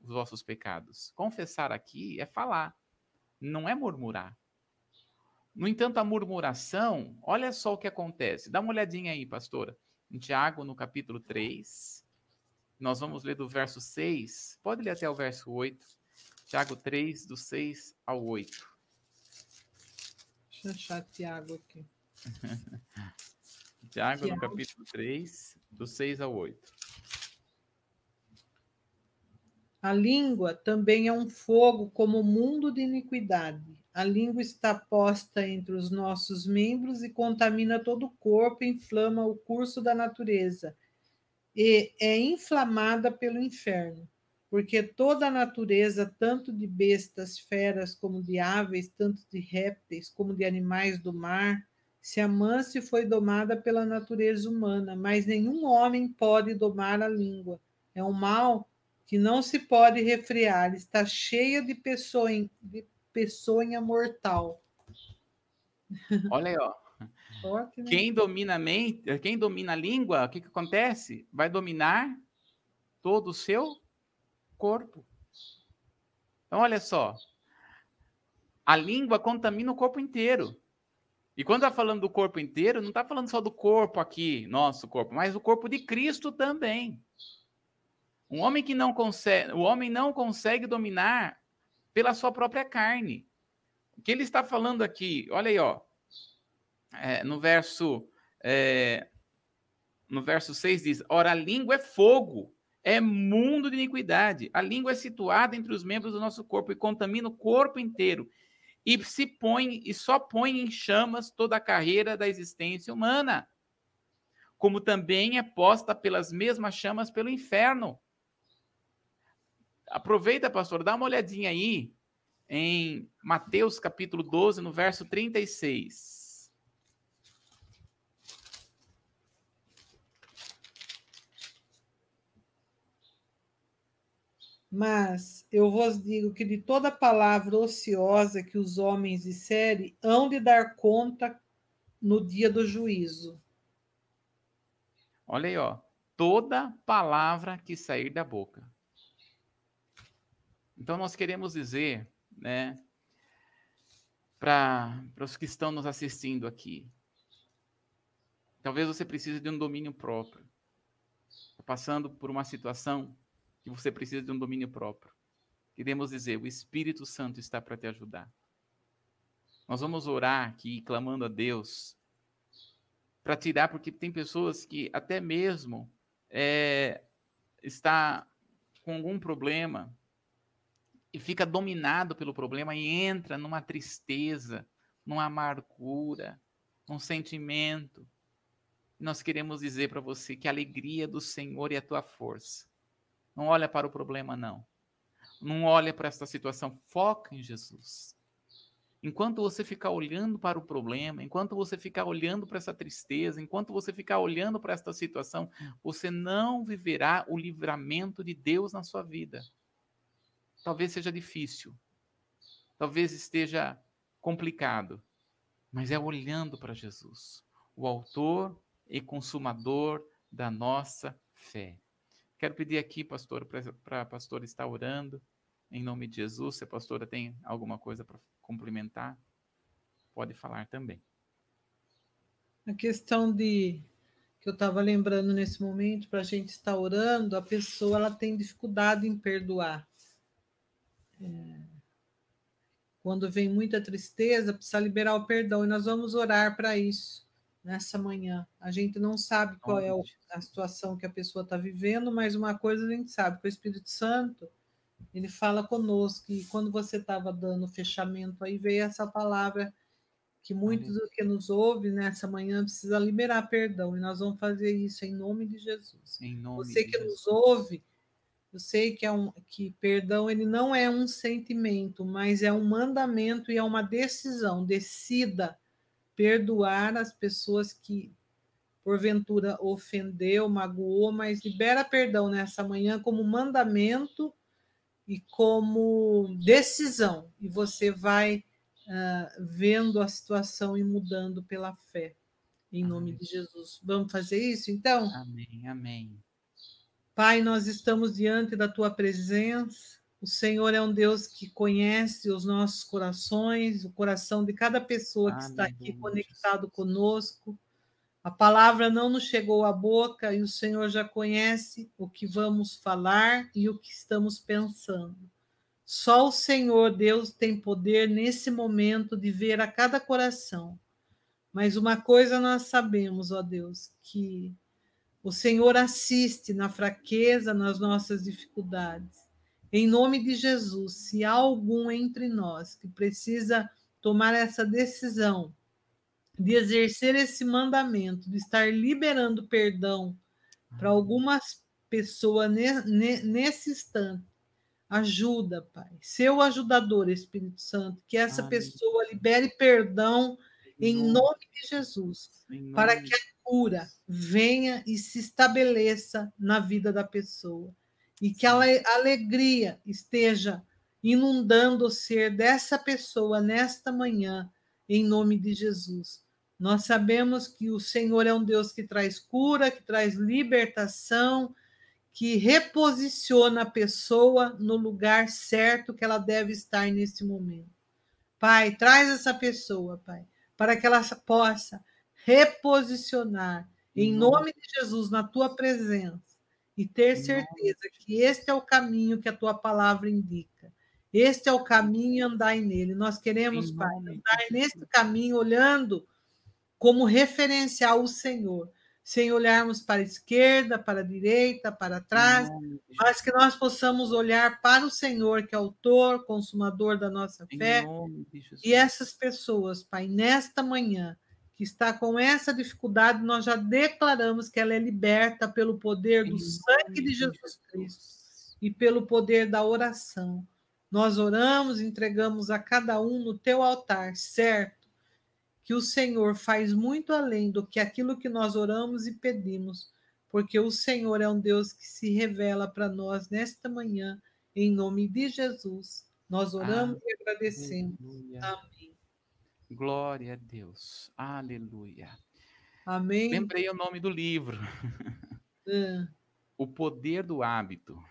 os vossos pecados. Confessar aqui é falar, não é murmurar. No entanto, a murmuração, olha só o que acontece. Dá uma olhadinha aí, pastora. Em Tiago, no capítulo 3, nós vamos ler do verso 6, pode ler até o verso 8. Tiago 3, do 6 ao 8. Deixa eu achar Tiago aqui. Tiago, no capítulo 3, do 6 ao 8. A língua também é um fogo como o mundo de iniquidade. A língua está posta entre os nossos membros e contamina todo o corpo, inflama o curso da natureza e é inflamada pelo inferno, porque toda a natureza, tanto de bestas, feras, como de aves, tanto de répteis, como de animais do mar, se amansa e foi domada pela natureza humana, mas nenhum homem pode domar a língua. É um mal que não se pode refrear, está cheia de peçonha, de peçonha mortal. Olha aí, ó. Quem domina a mente, quem domina a língua, o que, que acontece? Vai dominar todo o seu corpo. Então, olha só. A língua contamina o corpo inteiro. E quando está falando do corpo inteiro, não está falando só do corpo aqui, nosso corpo, mas o corpo de Cristo também. Um homem que não consegue, o homem não consegue dominar pela sua própria carne. O que ele está falando aqui? Olha aí, ó. É, no verso é, no verso 6 diz: Ora, a língua é fogo, é mundo de iniquidade. A língua é situada entre os membros do nosso corpo e contamina o corpo inteiro e se põe e só põe em chamas toda a carreira da existência humana, como também é posta pelas mesmas chamas pelo inferno. Aproveita, pastor, dá uma olhadinha aí em Mateus capítulo 12, no verso 36. Mas eu vos digo que de toda palavra ociosa que os homens disserem, hão de dar conta no dia do juízo. Olha aí, ó. Toda palavra que sair da boca. Então, nós queremos dizer, né, para os que estão nos assistindo aqui, talvez você precise de um domínio próprio. Tá passando por uma situação que você precisa de um domínio próprio. Queremos dizer, o Espírito Santo está para te ajudar. Nós vamos orar aqui, clamando a Deus, para tirar, porque tem pessoas que até mesmo é, está com algum problema e fica dominado pelo problema e entra numa tristeza, numa amargura, num sentimento. Nós queremos dizer para você que a alegria do Senhor é a tua força. Não olha para o problema, não. Não olha para esta situação. Foca em Jesus. Enquanto você ficar olhando para o problema, enquanto você ficar olhando para essa tristeza, enquanto você ficar olhando para esta situação, você não viverá o livramento de Deus na sua vida. Talvez seja difícil, talvez esteja complicado, mas é olhando para Jesus, o Autor e Consumador da nossa fé. Quero pedir aqui, pastor, para a pastora estar orando em nome de Jesus. Se a pastora tem alguma coisa para complementar, pode falar também. A questão de que eu estava lembrando nesse momento para a gente estar orando, a pessoa ela tem dificuldade em perdoar. É, quando vem muita tristeza, precisa liberar o perdão e nós vamos orar para isso nessa manhã. A gente não sabe qual é a situação que a pessoa está vivendo, mas uma coisa a gente sabe, que o Espírito Santo, ele fala conosco, e quando você estava dando fechamento, aí veio essa palavra que muitos do que nos ouvem nessa manhã precisa liberar perdão, e nós vamos fazer isso em nome de Jesus. Nome você que Jesus. nos ouve, eu sei que, é um, que perdão ele não é um sentimento, mas é um mandamento e é uma decisão. Decida perdoar as pessoas que porventura ofendeu, magoou, mas libera perdão nessa manhã como mandamento e como decisão, e você vai uh, vendo a situação e mudando pela fé, em amém. nome de Jesus. Vamos fazer isso então? Amém, amém. Pai, nós estamos diante da tua presença o Senhor é um Deus que conhece os nossos corações, o coração de cada pessoa que está aqui conectado conosco. A palavra não nos chegou à boca e o Senhor já conhece o que vamos falar e o que estamos pensando. Só o Senhor, Deus, tem poder nesse momento de ver a cada coração. Mas uma coisa nós sabemos, ó Deus, que o Senhor assiste na fraqueza, nas nossas dificuldades. Em nome de Jesus, se há algum entre nós que precisa tomar essa decisão de exercer esse mandamento, de estar liberando perdão para algumas pessoas nesse instante, ajuda, Pai. Seu ajudador, Espírito Santo, que essa Amém. pessoa libere perdão em nome de Jesus, para que a cura venha e se estabeleça na vida da pessoa e que a alegria esteja inundando o ser dessa pessoa nesta manhã, em nome de Jesus. Nós sabemos que o Senhor é um Deus que traz cura, que traz libertação, que reposiciona a pessoa no lugar certo que ela deve estar nesse momento. Pai, traz essa pessoa, Pai, para que ela possa reposicionar em nome de Jesus na tua presença e ter certeza que este é o caminho que a tua palavra indica. Este é o caminho andar nele. Nós queremos, Pai, andar nesse caminho olhando como referencial o Senhor, sem olharmos para a esquerda, para a direita, para trás, mas que nós possamos olhar para o Senhor, que é autor, consumador da nossa fé. E essas pessoas, Pai, nesta manhã, que está com essa dificuldade, nós já declaramos que ela é liberta pelo poder do sangue de Jesus Cristo e pelo poder da oração. Nós oramos, entregamos a cada um no teu altar, certo? que o Senhor faz muito além do que aquilo que nós oramos e pedimos, porque o Senhor é um Deus que se revela para nós nesta manhã, em nome de Jesus. Nós oramos Aleluia. e agradecemos. Amém. Glória a Deus. Aleluia. Amém. Lembrei o nome do livro. É. O Poder do Hábito.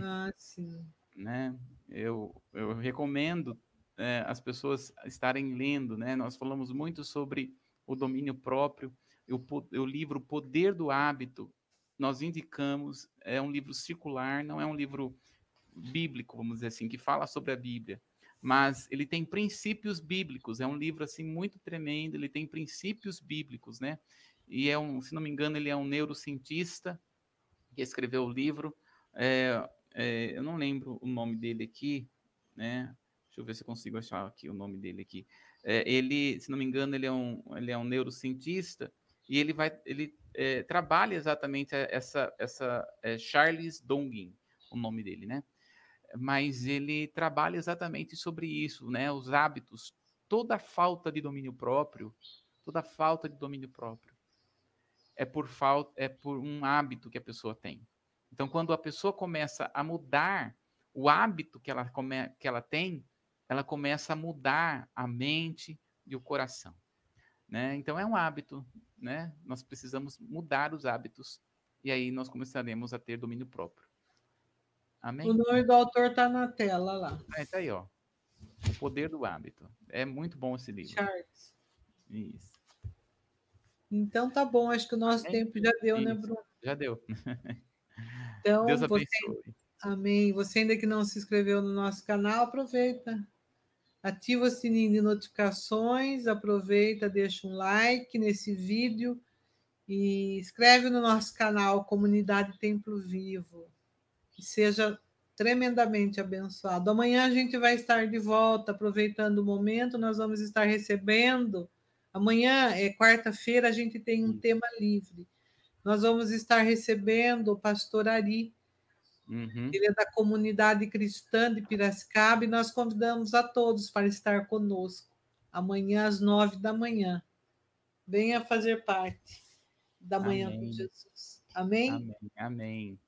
Ah, sim. Né? Eu, eu recomendo é, as pessoas estarem lendo, né? Nós falamos muito sobre o domínio próprio, o, o livro Poder do Hábito, nós indicamos, é um livro circular, não é um livro bíblico, vamos dizer assim, que fala sobre a Bíblia, mas ele tem princípios bíblicos, é um livro assim muito tremendo, ele tem princípios bíblicos, né? E é um, se não me engano, ele é um neurocientista que escreveu o livro, é, é, eu não lembro o nome dele aqui, né? Deixa eu ver se eu consigo achar aqui o nome dele aqui. É, ele, se não me engano, ele é um, ele é um neurocientista e ele vai, ele é, trabalha exatamente essa, essa é, Charles Dongin, o nome dele, né? Mas ele trabalha exatamente sobre isso, né? Os hábitos, toda falta de domínio próprio, toda falta de domínio próprio é por falta, é por um hábito que a pessoa tem. Então, quando a pessoa começa a mudar o hábito que ela, come, que ela tem, ela começa a mudar a mente e o coração. Né? Então é um hábito, né? Nós precisamos mudar os hábitos e aí nós começaremos a ter domínio próprio. Amém? O nome do autor está na tela lá. É, tá aí, ó. O poder do hábito. É muito bom esse livro. Charles. Isso. Então tá bom, acho que o nosso é, tempo já deu, né, isso. né, Bruno? Já deu. Então, Deus abençoe. Você... Amém. Você ainda que não se inscreveu no nosso canal, aproveita ativa o sininho de notificações, aproveita, deixa um like nesse vídeo e inscreve no nosso canal Comunidade Templo Vivo. Que seja tremendamente abençoado. Amanhã a gente vai estar de volta, aproveitando o momento, nós vamos estar recebendo. Amanhã é quarta-feira, a gente tem um tema livre. Nós vamos estar recebendo o pastor Ari, Uhum. Ele é da comunidade cristã de Piracicaba e nós convidamos a todos para estar conosco amanhã às nove da manhã. Venha fazer parte da manhã Amém. com Jesus. Amém? Amém. Amém.